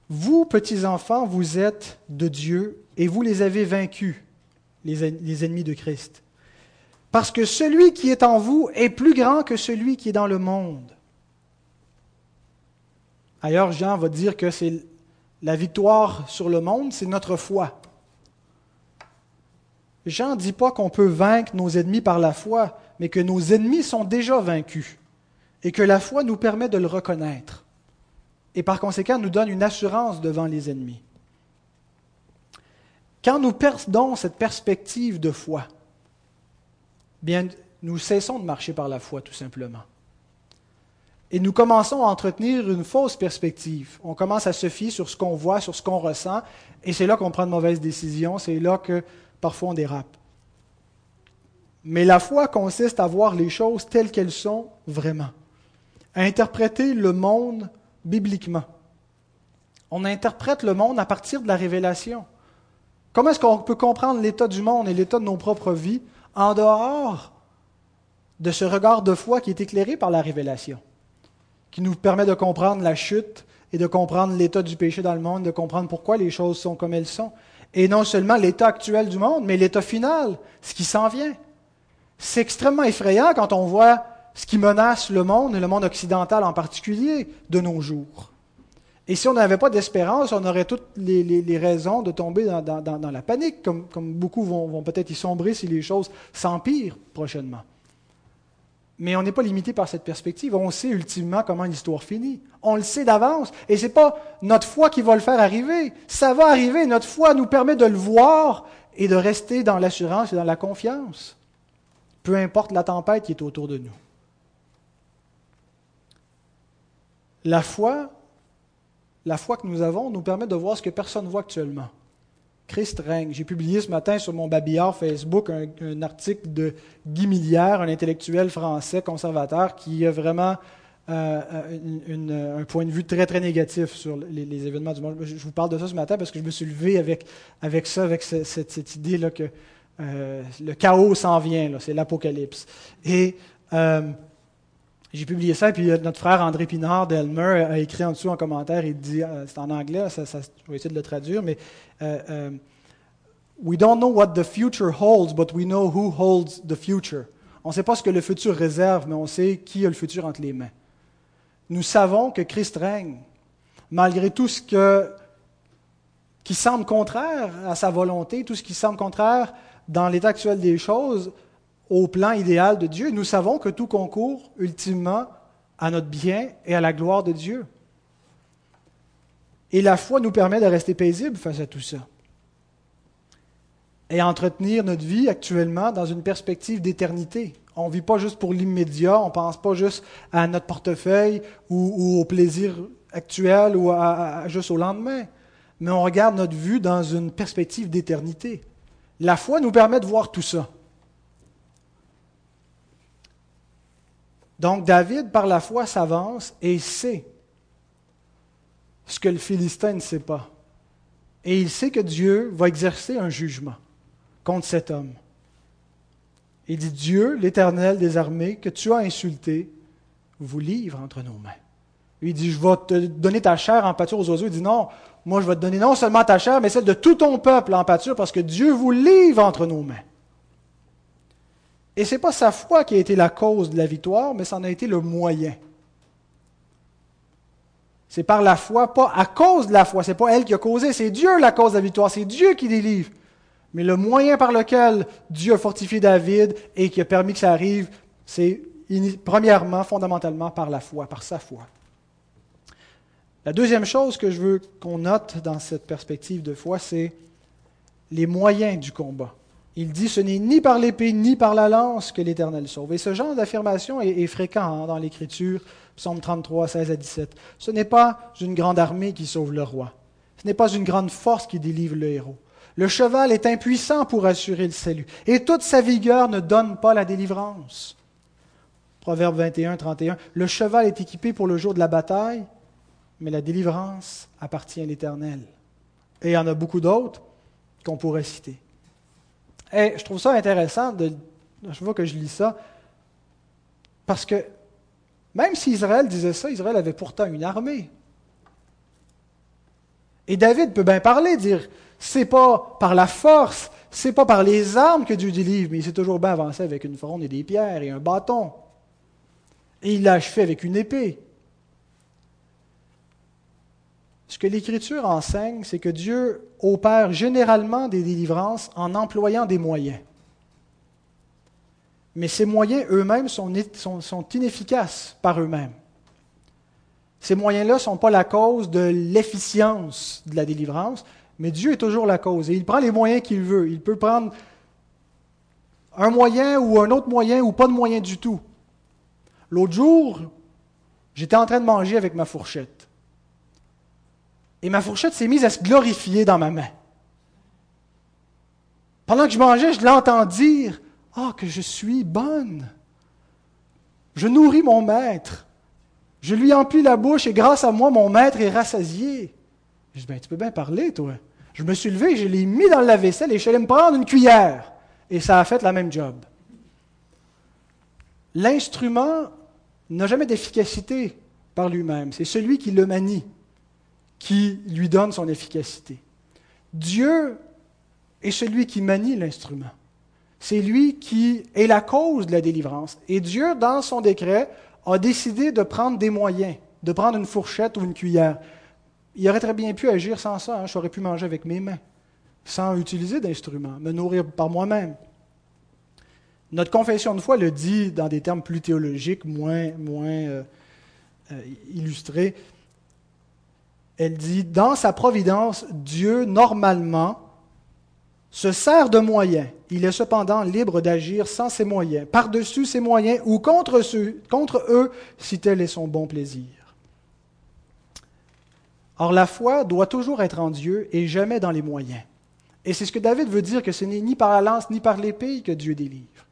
Vous, petits enfants, vous êtes de Dieu et vous les avez vaincus, les, ennemis de Christ. Parce que celui qui est en vous est plus grand que celui qui est dans le monde. Ailleurs, Jean va dire que c'est la victoire sur le monde, c'est notre foi. Jean ne dit pas qu'on peut vaincre nos ennemis par la foi, mais que nos ennemis sont déjà vaincus et que la foi nous permet de le reconnaître et par conséquent nous donne une assurance devant les ennemis. Quand nous perdons cette perspective de foi, bien, nous cessons de marcher par la foi tout simplement. Et nous commençons à entretenir une fausse perspective. On commence à se fier sur ce qu'on voit, sur ce qu'on ressent, et c'est là qu'on prend de mauvaises décisions, c'est là que parfois on dérape. Mais la foi consiste à voir les choses telles qu'elles sont vraiment, à interpréter le monde bibliquement. On interprète le monde à partir de la révélation. Comment est-ce qu'on peut comprendre l'état du monde et l'état de nos propres vies en dehors de ce regard de foi qui est éclairé par la révélation? qui nous permet de comprendre la chute et de comprendre l'état du péché dans le monde, de comprendre pourquoi les choses sont comme elles sont? Et non seulement l'état actuel du monde, mais l'état final, ce qui s'en vient. C'est extrêmement effrayant quand on voit ce qui menace le monde, et le monde occidental en particulier, de nos jours. Et si on n'avait pas d'espérance, on aurait toutes les, raisons de tomber dans, la panique, comme, beaucoup vont, vont peut-être y sombrer si les choses s'empirent prochainement. Mais on n'est pas limité par cette perspective. On sait ultimement comment l'histoire finit. On le sait d'avance. Et ce n'est pas notre foi qui va le faire arriver. Ça va arriver. Notre foi nous permet de le voir et de rester dans l'assurance et dans la confiance. Peu importe la tempête qui est autour de nous. La foi, la foi que nous avons nous permet de voir ce que personne ne voit actuellement. Christ règne. J'ai publié ce matin sur mon babillard Facebook un, article de Guy Millière, un intellectuel français conservateur qui a vraiment euh, un point de vue très, très négatif sur les, événements du monde. Je vous parle de ça ce matin parce que je me suis levé avec, avec ça, avec cette, idée-là que euh, le chaos s'en vient, c'est l'apocalypse. Et euh, j'ai publié ça, puis notre frère André Pinard d'Elmer a écrit en dessous en commentaire, il dit, c'est en anglais, je vais essayer de le traduire, mais euh, euh, We don't know what the future holds, but we know who holds the future. On ne sait pas ce que le futur réserve, mais on sait qui a le futur entre les mains. Nous savons que Christ règne, malgré tout ce que, qui semble contraire à sa volonté, tout ce qui semble contraire dans l'état actuel des choses au plan idéal de Dieu. Nous savons que tout concourt ultimement à notre bien et à la gloire de Dieu. Et la foi nous permet de rester paisibles face à tout ça. Et entretenir notre vie actuellement dans une perspective d'éternité. On ne vit pas juste pour l'immédiat, on ne pense pas juste à notre portefeuille ou, au plaisir actuel ou juste au lendemain, mais on regarde notre vue dans une perspective d'éternité. La foi nous permet de voir tout ça. Donc David, par la foi, s'avance et sait ce que le Philistin ne sait pas. Et il sait que Dieu va exercer un jugement contre cet homme. Il dit, Dieu, l'Éternel des armées, que tu as insulté, vous livre entre nos mains. Il dit, je vais te donner ta chair en pâture aux oiseaux. Il dit, non, moi je vais te donner non seulement ta chair, mais celle de tout ton peuple en pâture, parce que Dieu vous livre entre nos mains. Et ce n'est pas sa foi qui a été la cause de la victoire, mais c'en a été le moyen. C'est par la foi, pas à cause de la foi. C'est pas elle qui a causé, c'est Dieu la cause de la victoire. C'est Dieu qui délivre. Mais le moyen par lequel Dieu a fortifié David et qui a permis que ça arrive, c'est premièrement, fondamentalement, par la foi, par sa foi. La deuxième chose que je veux qu'on note dans cette perspective de foi, c'est les moyens du combat. Il dit, ce n'est ni par l'épée ni par la lance que l'Éternel sauve. Et ce genre d'affirmation est, fréquent hein, dans l'Écriture, psaume 33, 16 à 17. Ce n'est pas une grande armée qui sauve le roi. Ce n'est pas une grande force qui délivre le héros. Le cheval est impuissant pour assurer le salut, et toute sa vigueur ne donne pas la délivrance. Proverbe 21, 31. Le cheval est équipé pour le jour de la bataille, mais la délivrance appartient à l'Éternel. Et il y en a beaucoup d'autres qu'on pourrait citer. Et je trouve ça intéressant, de, je vois que je lis ça, parce que même si Israël disait ça, Israël avait pourtant une armée. Et David peut bien parler, dire, c'est pas par la force, c'est pas par les armes que Dieu délivre, mais il s'est toujours bien avancé avec une fronde et des pierres et un bâton. Et il l'a achevé avec une épée. Ce que l'Écriture enseigne, c'est que Dieu opère généralement des délivrances en employant des moyens. Mais ces moyens eux-mêmes sont, inefficaces par eux-mêmes. Ces moyens-là ne sont pas la cause de l'efficience de la délivrance, mais Dieu est toujours la cause. Et il prend les moyens qu'il veut. Il peut prendre un moyen ou un autre moyen ou pas de moyen du tout. L'autre jour, j'étais en train de manger avec ma fourchette. Et ma fourchette s'est mise à se glorifier dans ma main. Pendant que je mangeais, je l'entends dire Ah, que je suis bonne. Je nourris mon maître. Je lui emplis la bouche et grâce à moi, mon maître est rassasié. Je dis ben, Tu peux bien parler, toi. Je me suis levé, je l'ai mis dans le lave-vaisselle et je suis allé me prendre une cuillère. Et ça a fait la même job. L'instrument n'a jamais d'efficacité par lui-même. C'est celui qui le manie qui lui donne son efficacité. Dieu est celui qui manie l'instrument. C'est lui qui est la cause de la délivrance. Et Dieu, dans son décret, a décidé de prendre des moyens, de prendre une fourchette ou une cuillère. Il aurait très bien pu agir sans ça. Hein. J'aurais pu manger avec mes mains, sans utiliser d'instrument, me nourrir par moi-même. Notre confession de foi le dit dans des termes plus théologiques, moins, moins euh, euh, illustrés. Elle dit, dans sa providence, Dieu, normalement, se sert de moyens. Il est cependant libre d'agir sans ces moyens, par-dessus ces moyens ou contre, eux, si tel est son bon plaisir. Or, la foi doit toujours être en Dieu et jamais dans les moyens. Et c'est ce que David veut dire, que ce n'est ni par la lance ni par l'épée que Dieu délivre.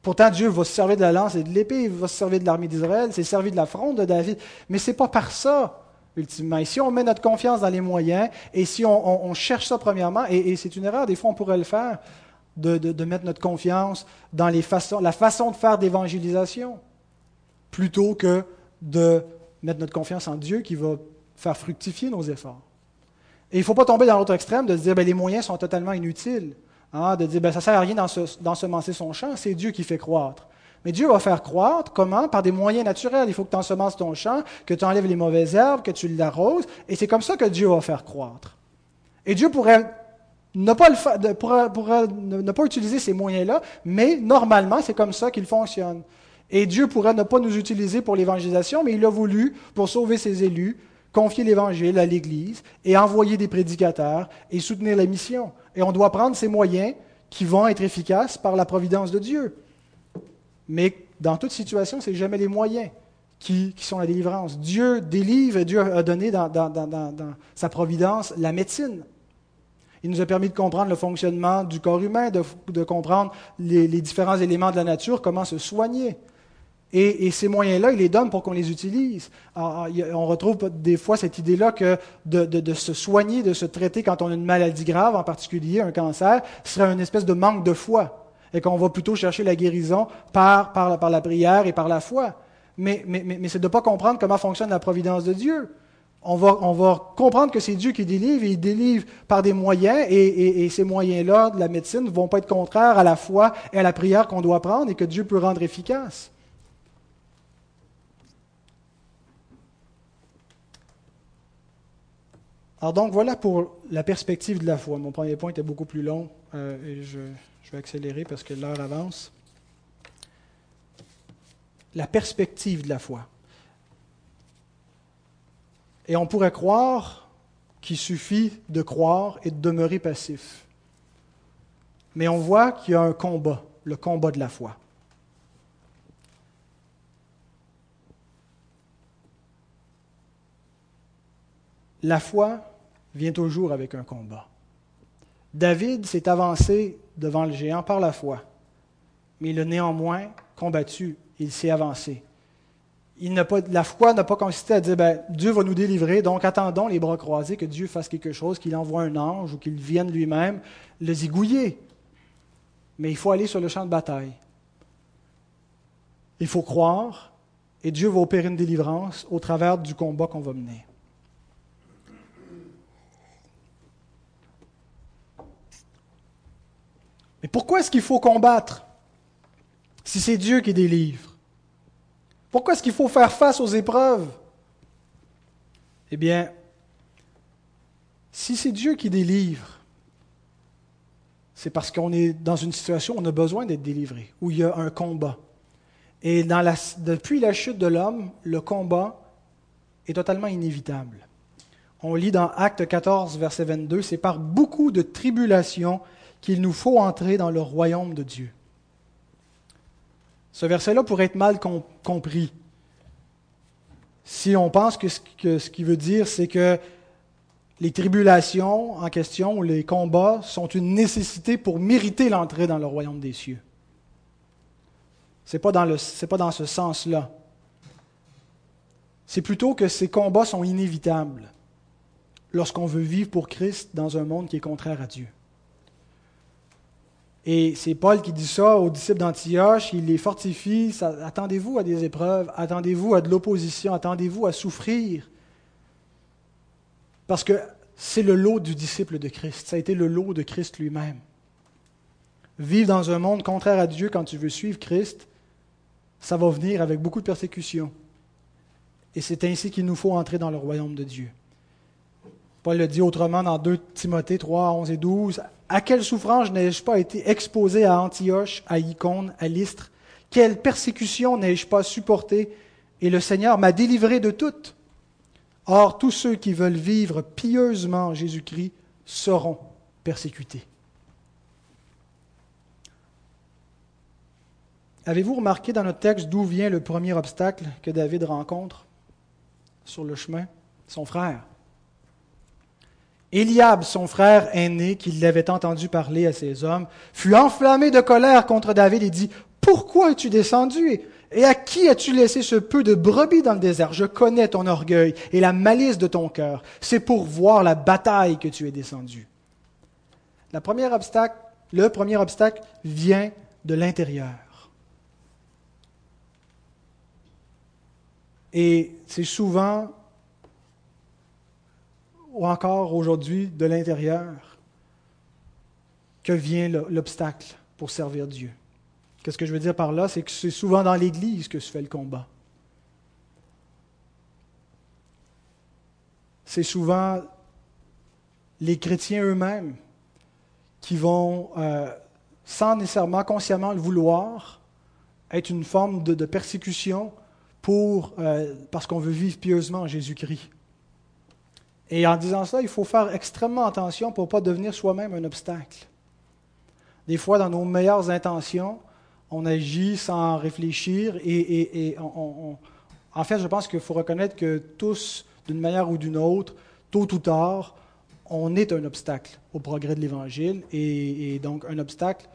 Pourtant, Dieu va se servir de la lance et de l'épée, il va se servir de l'armée d'Israël, c'est servi de la fronde de David, mais ce n'est pas par ça ultimement. Et si on met notre confiance dans les moyens, et si on, cherche ça premièrement, et, c'est une erreur, des fois on pourrait le faire, de, mettre notre confiance dans la façon de faire d'évangélisation, plutôt que de mettre notre confiance en Dieu qui va faire fructifier nos efforts. Et il ne faut pas tomber dans l'autre extrême de se dire ben, les moyens sont totalement inutiles. Hein, de dire ben, ça ne sert à rien d'ensemencer son champ, c'est Dieu qui fait croître. Mais Dieu va faire croître, comment? Par des moyens naturels. Il faut que tu ensemences ton champ, que tu enlèves les mauvaises herbes, que tu l'arroses, et c'est comme ça que Dieu va faire croître. Et Dieu pourrait ne pas, pas utiliser ces moyens-là, mais normalement, c'est comme ça qu'il fonctionne. Et Dieu pourrait ne pas nous utiliser pour l'évangélisation, mais il a voulu, pour sauver ses élus, confier l'Évangile à l'Église et envoyer des prédicateurs et soutenir la mission. Et on doit prendre ces moyens qui vont être efficaces par la providence de Dieu. Mais dans toute situation, ce n'est jamais les moyens qui, sont la délivrance. Dieu délivre Dieu a donné dans, sa providence la médecine. Il nous a permis de comprendre le fonctionnement du corps humain, de, comprendre les, différents éléments de la nature, comment se soigner. Et, ces moyens-là, il les donne pour qu'on les utilise. on retrouve des fois cette idée-là que de, de, se soigner, de se traiter quand on a une maladie grave, en particulier un cancer, serait une espèce de manque de foi et qu'on va plutôt chercher la guérison par, par, la prière et par la foi. Mais, mais, mais, c'est de ne pas comprendre comment fonctionne la providence de Dieu. On va, on va comprendre que c'est Dieu qui délivre et il délivre par des moyens et, et, ces moyens-là de la médecine ne vont pas être contraires à la foi et à la prière qu'on doit prendre et que Dieu peut rendre efficace. Alors donc voilà pour la perspective de la foi. Mon premier point était beaucoup plus long euh, et je accélérer parce que l'heure avance. La perspective de la foi. Et on pourrait croire qu'il suffit de croire et de demeurer passif. Mais on voit qu'il y a un combat, le combat de la foi. La foi vient toujours avec un combat. David s'est avancé devant le géant par la foi, mais il a néanmoins combattu, il s'est avancé. la foi n'a pas consisté à dire ben, Dieu va nous délivrer, donc attendons les bras croisés que Dieu fasse quelque chose, qu'il envoie un ange ou qu'il vienne lui-même le zigouiller. Mais il faut aller sur le champ de bataille. Il faut croire et Dieu va opérer une délivrance au travers du combat qu'on va mener. Mais pourquoi est-ce qu'il faut combattre si c'est Dieu qui délivre? Pourquoi est-ce qu'il faut faire face aux épreuves? Eh bien, si c'est Dieu qui délivre, c'est parce qu'on est dans une situation où on a besoin d'être délivré, où il y a un combat. Et depuis la chute de l'homme, le combat est totalement inévitable. On lit dans Acte 14, verset 22, c'est par beaucoup de tribulations qu'il nous faut entrer dans le royaume de Dieu. Ce verset-là pourrait être mal compris si on pense que ce, qu'il veut dire, c'est que les tribulations en question ou les combats sont une nécessité pour mériter l'entrée dans le royaume des cieux. Ce n'est pas dans ce sens-là. C'est plutôt que ces combats sont inévitables lorsqu'on veut vivre pour Christ dans un monde qui est contraire à Dieu. Et c'est Paul qui dit ça aux disciples d'Antioche, il les fortifie, attendez-vous à des épreuves, attendez-vous à de l'opposition, attendez-vous à souffrir. Parce que c'est le lot du disciple de Christ, ça a été le lot de Christ lui-même. Vivre dans un monde contraire à Dieu quand tu veux suivre Christ, ça va venir avec beaucoup de persécutions. Et c'est ainsi qu'il nous faut entrer dans le royaume de Dieu. Paul le dit autrement dans 2 Timothée 3, 11 et 12. À quelle souffrance n'ai-je pas été exposé à Antioche, à Icône, à Lystre? Quelle persécution n'ai-je pas supportée? Et le Seigneur m'a délivré de toutes. Or, tous ceux qui veulent vivre pieusement en Jésus-Christ seront persécutés. Avez-vous remarqué dans notre texte d'où vient le premier obstacle que David rencontre sur le chemin? Son frère. Eliab, son frère aîné, qui l'avait entendu parler à ses hommes, fut enflammé de colère contre David et dit, Pourquoi es-tu descendu Et à qui as-tu laissé ce peu de brebis dans le désert? Je connais ton orgueil et la malice de ton cœur. C'est pour voir la bataille que tu es descendu. Le premier obstacle vient de l'intérieur. Et c'est souvent ou encore aujourd'hui de l'intérieur que vient l'obstacle pour servir Dieu. Qu'est-ce que je veux dire par là? C'est que c'est souvent dans l'Église que se fait le combat. C'est souvent les chrétiens eux-mêmes qui vont, euh, sans nécessairement consciemment le vouloir, être une forme de, persécution euh, parce qu'on veut vivre pieusement en Jésus-Christ. Et en disant ça, il faut faire extrêmement attention pour ne pas devenir soi-même un obstacle. Des fois, dans nos meilleures intentions, on agit sans réfléchir et, en fait, je pense qu'il faut reconnaître que tous, d'une manière ou d'une autre, tôt ou tard, on est un obstacle au progrès de l'Évangile et, donc un obstacle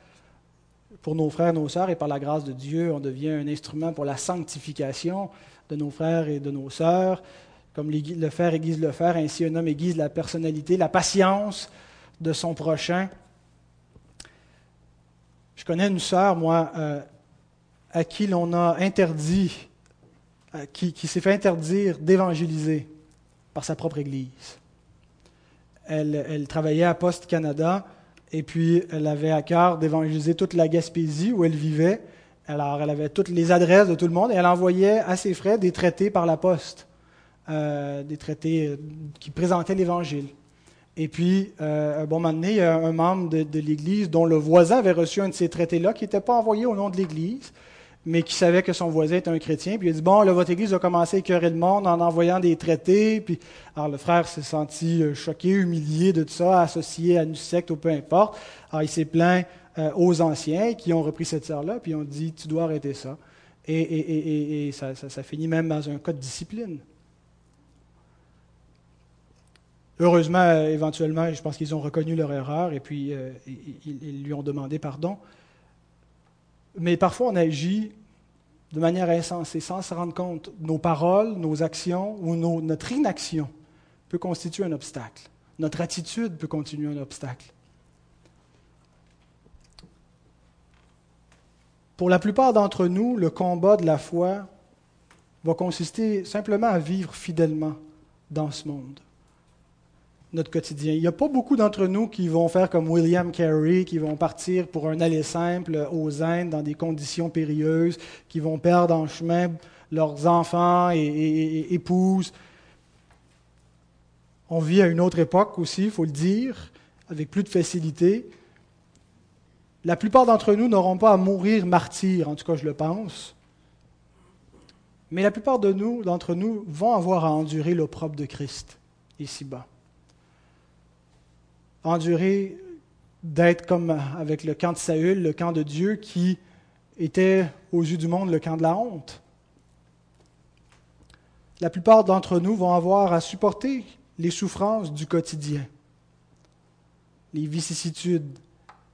pour nos frères et nos sœurs et par la grâce de Dieu, on devient un instrument pour la sanctification de nos frères et de nos sœurs, comme le fer aiguise le fer, ainsi un homme aiguise la personnalité, la patience de son prochain. Je connais une sœur, moi, euh, à qui l'on a interdit, euh, qui, s'est fait interdire d'évangéliser par sa propre Église. Elle, elle travaillait à Poste Canada et puis elle avait à cœur d'évangéliser toute la Gaspésie où elle vivait. Alors elle avait toutes les adresses de tout le monde et elle envoyait à ses frais des traités par la poste. Euh, des traités euh, qui présentaient l'Évangile. Et puis, euh, un bon moment donné, il y a un membre de, l'Église dont le voisin avait reçu un de ces traités-là, qui n'était pas envoyé au nom de l'Église, mais qui savait que son voisin était un chrétien. Puis il a dit, bon, là, votre Église a commencé à écœurer le monde en envoyant des traités. Puis, alors le frère s'est senti choqué, humilié de tout ça, associé à une secte ou peu importe. Alors il s'est plaint aux anciens qui ont repris cette sœur-là, puis ont dit, tu dois arrêter ça. Et, ça, ça finit même dans un cas de discipline. Heureusement, euh, éventuellement, je pense qu'ils ont reconnu leur erreur et puis euh, ils, lui ont demandé pardon. Mais parfois, on agit de manière insensée, sans se rendre compte. Nos paroles, nos actions ou notre inaction peut constituer un obstacle. Notre attitude peut continuer un obstacle. Pour la plupart d'entre nous, le combat de la foi va consister simplement à vivre fidèlement dans ce monde notre quotidien. Il n'y a pas beaucoup d'entre nous qui vont faire comme William Carey, qui vont partir pour un aller simple aux Indes dans des conditions périlleuses, qui vont perdre en chemin leurs enfants et, épouses. On vit à une autre époque aussi, il faut le dire, avec plus de facilité. La plupart d'entre nous n'auront pas à mourir martyrs, en tout cas je le pense. Mais la plupart de nous, d'entre nous vont avoir à endurer l'opprobre de Christ ici-bas endurer d'être comme avec le camp de Saül, le camp de Dieu, qui était aux yeux du monde le camp de la honte. La plupart d'entre nous vont avoir à supporter les souffrances du quotidien, les vicissitudes,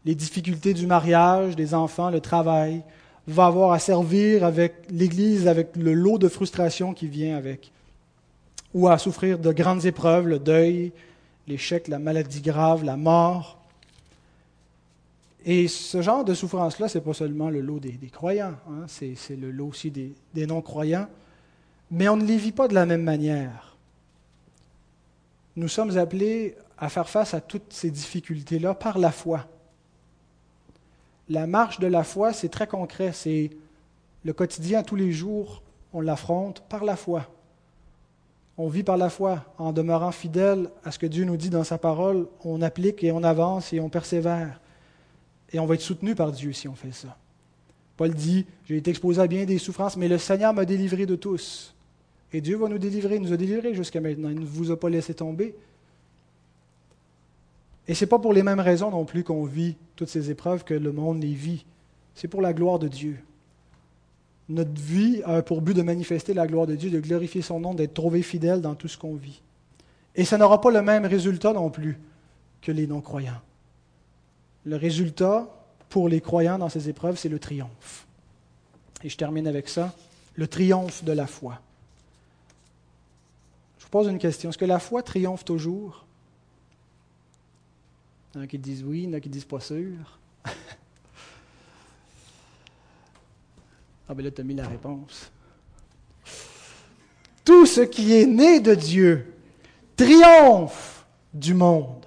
les difficultés du mariage, des enfants, le travail, vont avoir à servir avec l'Église, avec le lot de frustration qui vient avec, ou à souffrir de grandes épreuves, le deuil, l'échec, la maladie grave, la mort. Et ce genre de souffrance-là, ce n'est pas seulement le lot des, croyants, hein, c'est le lot aussi des, des non-croyants, mais on ne les vit pas de la même manière. Nous sommes appelés à faire face à toutes ces difficultés-là par la foi. La marche de la foi, c'est très concret, c'est le quotidien tous les jours, on l'affronte par la foi. On vit par la foi en demeurant fidèle à ce que Dieu nous dit dans sa parole, on applique et on avance et on persévère. Et on va être soutenu par Dieu si on fait ça. Paul dit, j'ai été exposé à bien des souffrances, mais le Seigneur m'a délivré de tous. Et Dieu va nous délivrer, il nous a délivrés jusqu'à maintenant. Il ne vous a pas laissé tomber. Et ce n'est pas pour les mêmes raisons non plus qu'on vit toutes ces épreuves que le monde les vit. C'est pour la gloire de Dieu. Notre vie a pour but de manifester la gloire de Dieu, de glorifier son nom, d'être trouvé fidèle dans tout ce qu'on vit. Et ça n'aura pas le même résultat non plus que les non-croyants. Le résultat pour les croyants dans ces épreuves, c'est le triomphe. Et je termine avec ça, le triomphe de la foi. Je vous pose une question. Est-ce que la foi triomphe toujours? Il y en a qui disent oui, il y en a qui disent pas sûr. [LAUGHS] ah ben là, tu as mis la réponse. Tout ce qui est né de Dieu triomphe du monde.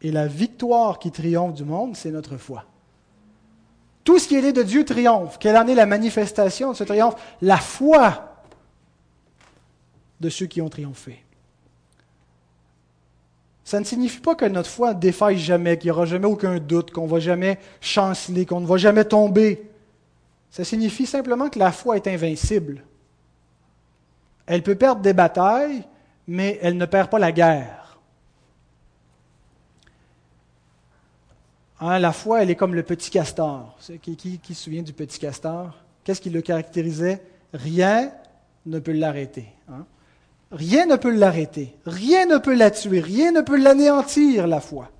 Et la victoire qui triomphe du monde, c'est notre foi. Tout ce qui est né de Dieu triomphe. Quelle en est la manifestation de ce triomphe? La foi de ceux qui ont triomphé. Ça ne signifie pas que notre foi ne défaille jamais, qu'il n'y aura jamais aucun doute, qu'on ne va jamais chanceler, qu'on ne va jamais tomber. Ça signifie simplement que la foi est invincible. Elle peut perdre des batailles, mais elle ne perd pas la guerre. Hein, la foi, elle est comme le petit castor. Qui, se souvient du petit castor? Qu'est-ce qui le caractérisait? Rien ne peut l'arrêter. Hein. Rien ne peut l'arrêter. Rien ne peut la tuer. Rien ne peut l'anéantir, la foi.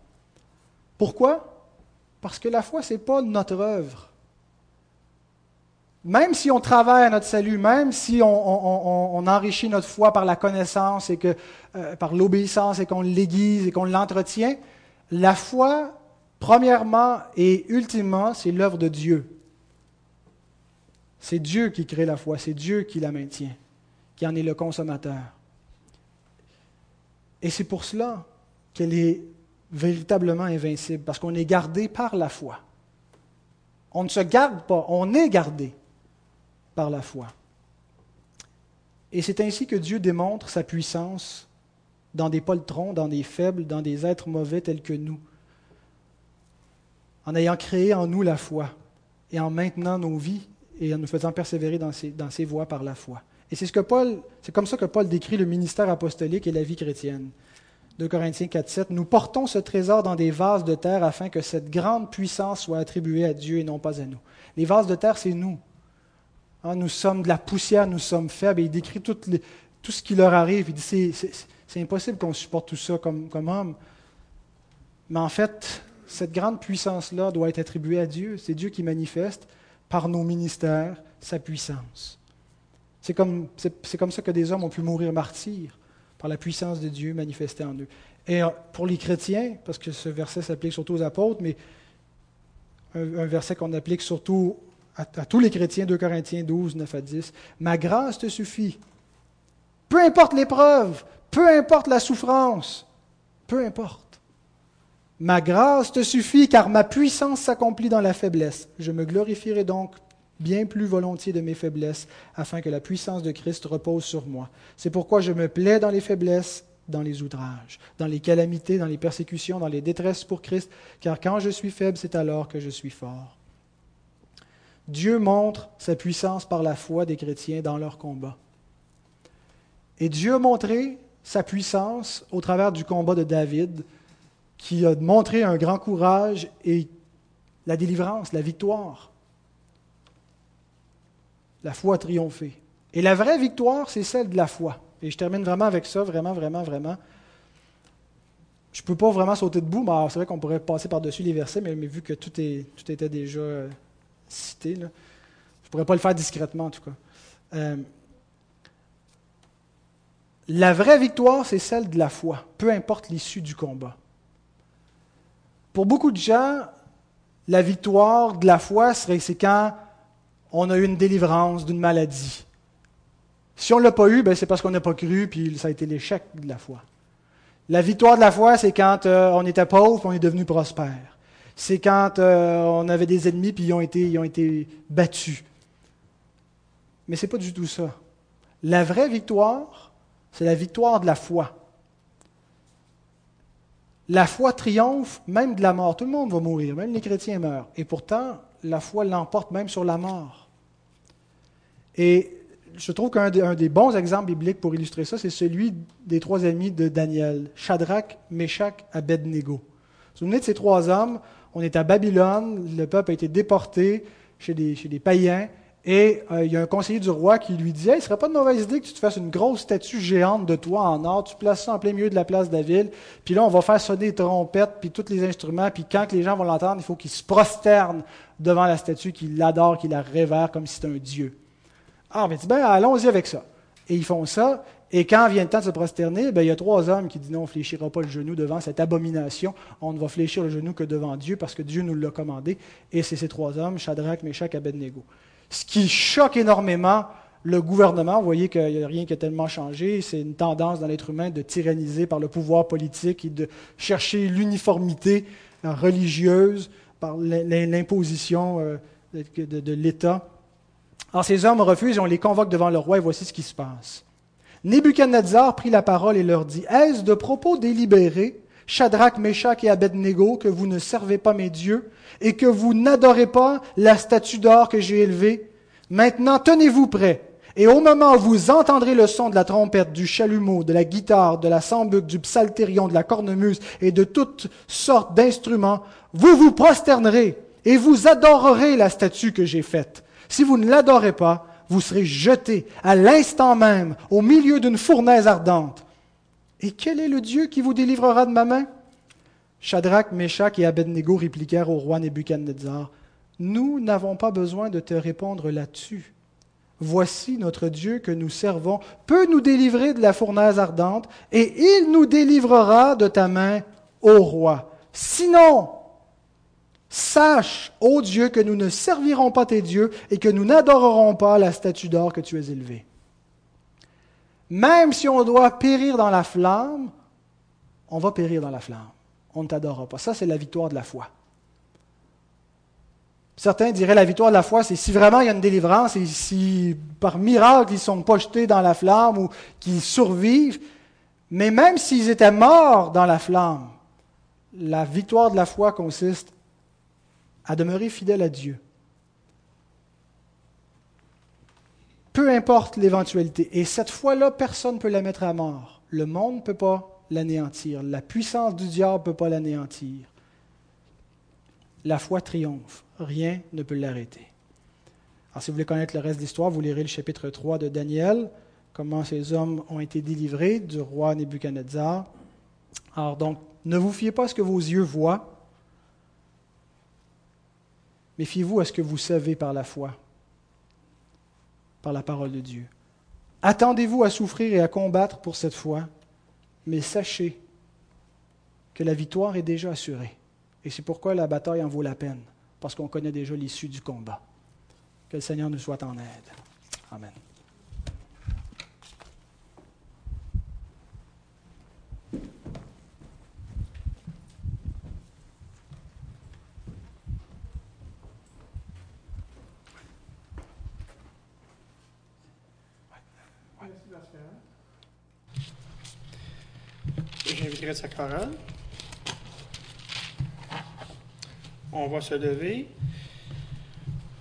Pourquoi? Parce que la foi, ce n'est pas notre œuvre. Même si on travaille à notre salut, même si on, enrichit notre foi par la connaissance et que, euh, par l'obéissance et qu'on l'aiguise et qu'on l'entretient, la foi Premièrement et ultimement, c'est l'œuvre de Dieu. C'est Dieu qui crée la foi, c'est Dieu qui la maintient, qui en est le consommateur. Et c'est pour cela qu'elle est véritablement invincible, parce qu'on est gardé par la foi. On ne se garde pas, on est gardé par la foi. Et c'est ainsi que Dieu démontre sa puissance dans des poltrons, dans des faibles, dans des êtres mauvais tels que nous en ayant créé en nous la foi et en maintenant nos vies et en nous faisant persévérer dans ces, dans voies par la foi. Et c'est ce que Paul, c'est comme ça que Paul décrit le ministère apostolique et la vie chrétienne. 2 Corinthiens 4, 7, nous portons ce trésor dans des vases de terre afin que cette grande puissance soit attribuée à Dieu et non pas à nous. Les vases de terre, c'est nous. Hein, nous sommes de la poussière, nous sommes faibles. Et il décrit tout, ce qui leur arrive. Il dit, c'est impossible qu'on supporte tout ça comme, homme. Mais en fait, cette grande puissance-là doit être attribuée à Dieu. C'est Dieu qui manifeste par nos ministères sa puissance. C'est comme, ça que des hommes ont pu mourir martyrs, par la puissance de Dieu manifestée en eux. Et euh, pour les chrétiens, parce que ce verset s'applique surtout aux apôtres, mais un, verset qu'on applique surtout à, tous les chrétiens, 2 Corinthiens 12, 9 à 10, Ma grâce te suffit. Peu importe l'épreuve, peu importe la souffrance, peu importe. Ma grâce te suffit car ma puissance s'accomplit dans la faiblesse. Je me glorifierai donc bien plus volontiers de mes faiblesses, afin que la puissance de Christ repose sur moi. C'est pourquoi je me plais dans les faiblesses, dans les outrages, dans les calamités, dans les persécutions, dans les détresses pour Christ, car quand je suis faible, c'est alors que je suis fort. Dieu montre sa puissance par la foi des chrétiens dans leur combat. Et Dieu a montré sa puissance au travers du combat de David, qui a montré un grand courage et la délivrance, la victoire. La foi a triomphé. Et la vraie victoire, c'est celle de la foi. Et je termine vraiment avec ça, vraiment, vraiment, vraiment. Je ne peux pas vraiment sauter debout, mais c'est vrai qu'on pourrait passer par-dessus les versets, mais, vu que tout, est, tout était déjà je ne pourrais pas le faire discrètement en tout cas. Euh, la vraie victoire, c'est celle de la foi, peu importe l'issue du combat. Pour beaucoup de gens, La victoire de la foi, c'est quand on a eu une délivrance d'une maladie. Si on ne l'a pas eu, ben c'est parce qu'on n'a pas cru, puis ça a été l'échec de la foi. La victoire de la foi, c'est quand euh, on était pauvre, on est devenu prospère. C'est quand euh, on avait des ennemis, puis ils ont été, battus. Mais ce n'est pas du tout ça. La vraie victoire, c'est la victoire de la foi. La foi triomphe même de la mort. Tout le monde va mourir, même les chrétiens meurent. Et pourtant, la foi l'emporte même sur la mort. Et je trouve qu'un des, bons exemples bibliques pour illustrer ça, c'est celui des trois amis de Daniel, Shadrach, Meshach, Abednego. Vous vous souvenez de ces trois hommes? On est à Babylone, le peuple a été déporté chez des, païens, et euh, il y a un conseiller du roi qui lui dit hey, ne serait pas de mauvaise idée que tu te fasses une grosse statue géante de toi en or, tu places ça en plein milieu de la place de la ville, puis là, on va faire sonner les trompettes, puis tous les instruments, puis quand les gens vont l'entendre, il faut qu'ils se prosternent devant la statue, qu'ils l'adorent, qu'ils la révèrent comme si c'était un dieu. Ah, mais dis ben, allons-y avec ça. Et ils font ça, et quand vient le temps de se prosterner, ben, il y a trois hommes qui disent non, on ne fléchira pas le genou devant cette abomination, on ne va fléchir le genou que devant Dieu, parce que Dieu nous l'a commandé, et c'est ces trois hommes, Shadrach, Meshach, Abednego ce qui choque énormément le gouvernement. Vous voyez qu'il n'y a rien qui a tellement changé. C'est une tendance dans l'être humain de tyranniser par le pouvoir politique et de chercher l'uniformité religieuse par l'imposition euh, de, l'État. Alors ces hommes refusent et on les convoque devant le roi et voici ce qui se passe. Nebuchadnezzar prit la parole et leur dit Est-ce de propos délibérés, Shadrach, Meshach et Abednego, que vous ne servez pas mes dieux et que vous n'adorez pas la statue d'or que j'ai élevée? Maintenant, tenez-vous prêts. Et au moment où vous entendrez le son de la trompette, du chalumeau, de la guitare, de la sambuc, du psalterion, de la cornemuse et de toutes sortes d'instruments, vous vous prosternerez et vous adorerez la statue que j'ai faite. Si vous ne l'adorez pas, vous serez jetés à l'instant même au milieu d'une fournaise ardente. Et quel est le Dieu qui vous délivrera de ma main? Shadrach, Meshach et Abednego répliquèrent au roi Nebuchadnezzar Nous n'avons pas besoin de te répondre là-dessus. Voici notre Dieu que nous servons peut nous délivrer de la fournaise ardente, et il nous délivrera de ta main, ô roi. Sinon, sache, ô Dieu, que nous ne servirons pas tes dieux et que nous n'adorerons pas la statue d'or que tu as élevée. Même si on doit périr dans la flamme, on va périr dans la flamme on ne t'adorera pas. Ça, c'est la victoire de la foi. Certains diraient la victoire de la foi, c'est si vraiment il y a une délivrance et si par miracle ils sont pas dans la flamme ou qu'ils survivent. Mais même s'ils étaient morts dans la flamme, la victoire de la foi consiste à demeurer fidèle à Dieu. Peu importe l'éventualité. Et cette fois-là, personne ne peut la mettre à mort. Le monde ne peut pas l'anéantir. La puissance du diable ne peut pas l'anéantir. La foi triomphe. Rien ne peut l'arrêter. Alors, si vous voulez connaître le reste de l'histoire, vous lirez le chapitre 3 de Daniel, comment ces hommes ont été délivrés du roi Nebuchadnezzar. Alors, donc, ne vous fiez pas à ce que vos yeux voient, mais fiez-vous à ce que vous savez par la foi, par la parole de Dieu. Attendez-vous à souffrir et à combattre pour cette foi, mais sachez que la victoire est déjà assurée. Et c'est pourquoi la bataille en vaut la peine, parce qu'on connaît déjà l'issue du combat. Que le Seigneur nous soit en aide. Amen. J'inviterai sa chorale. On va se lever.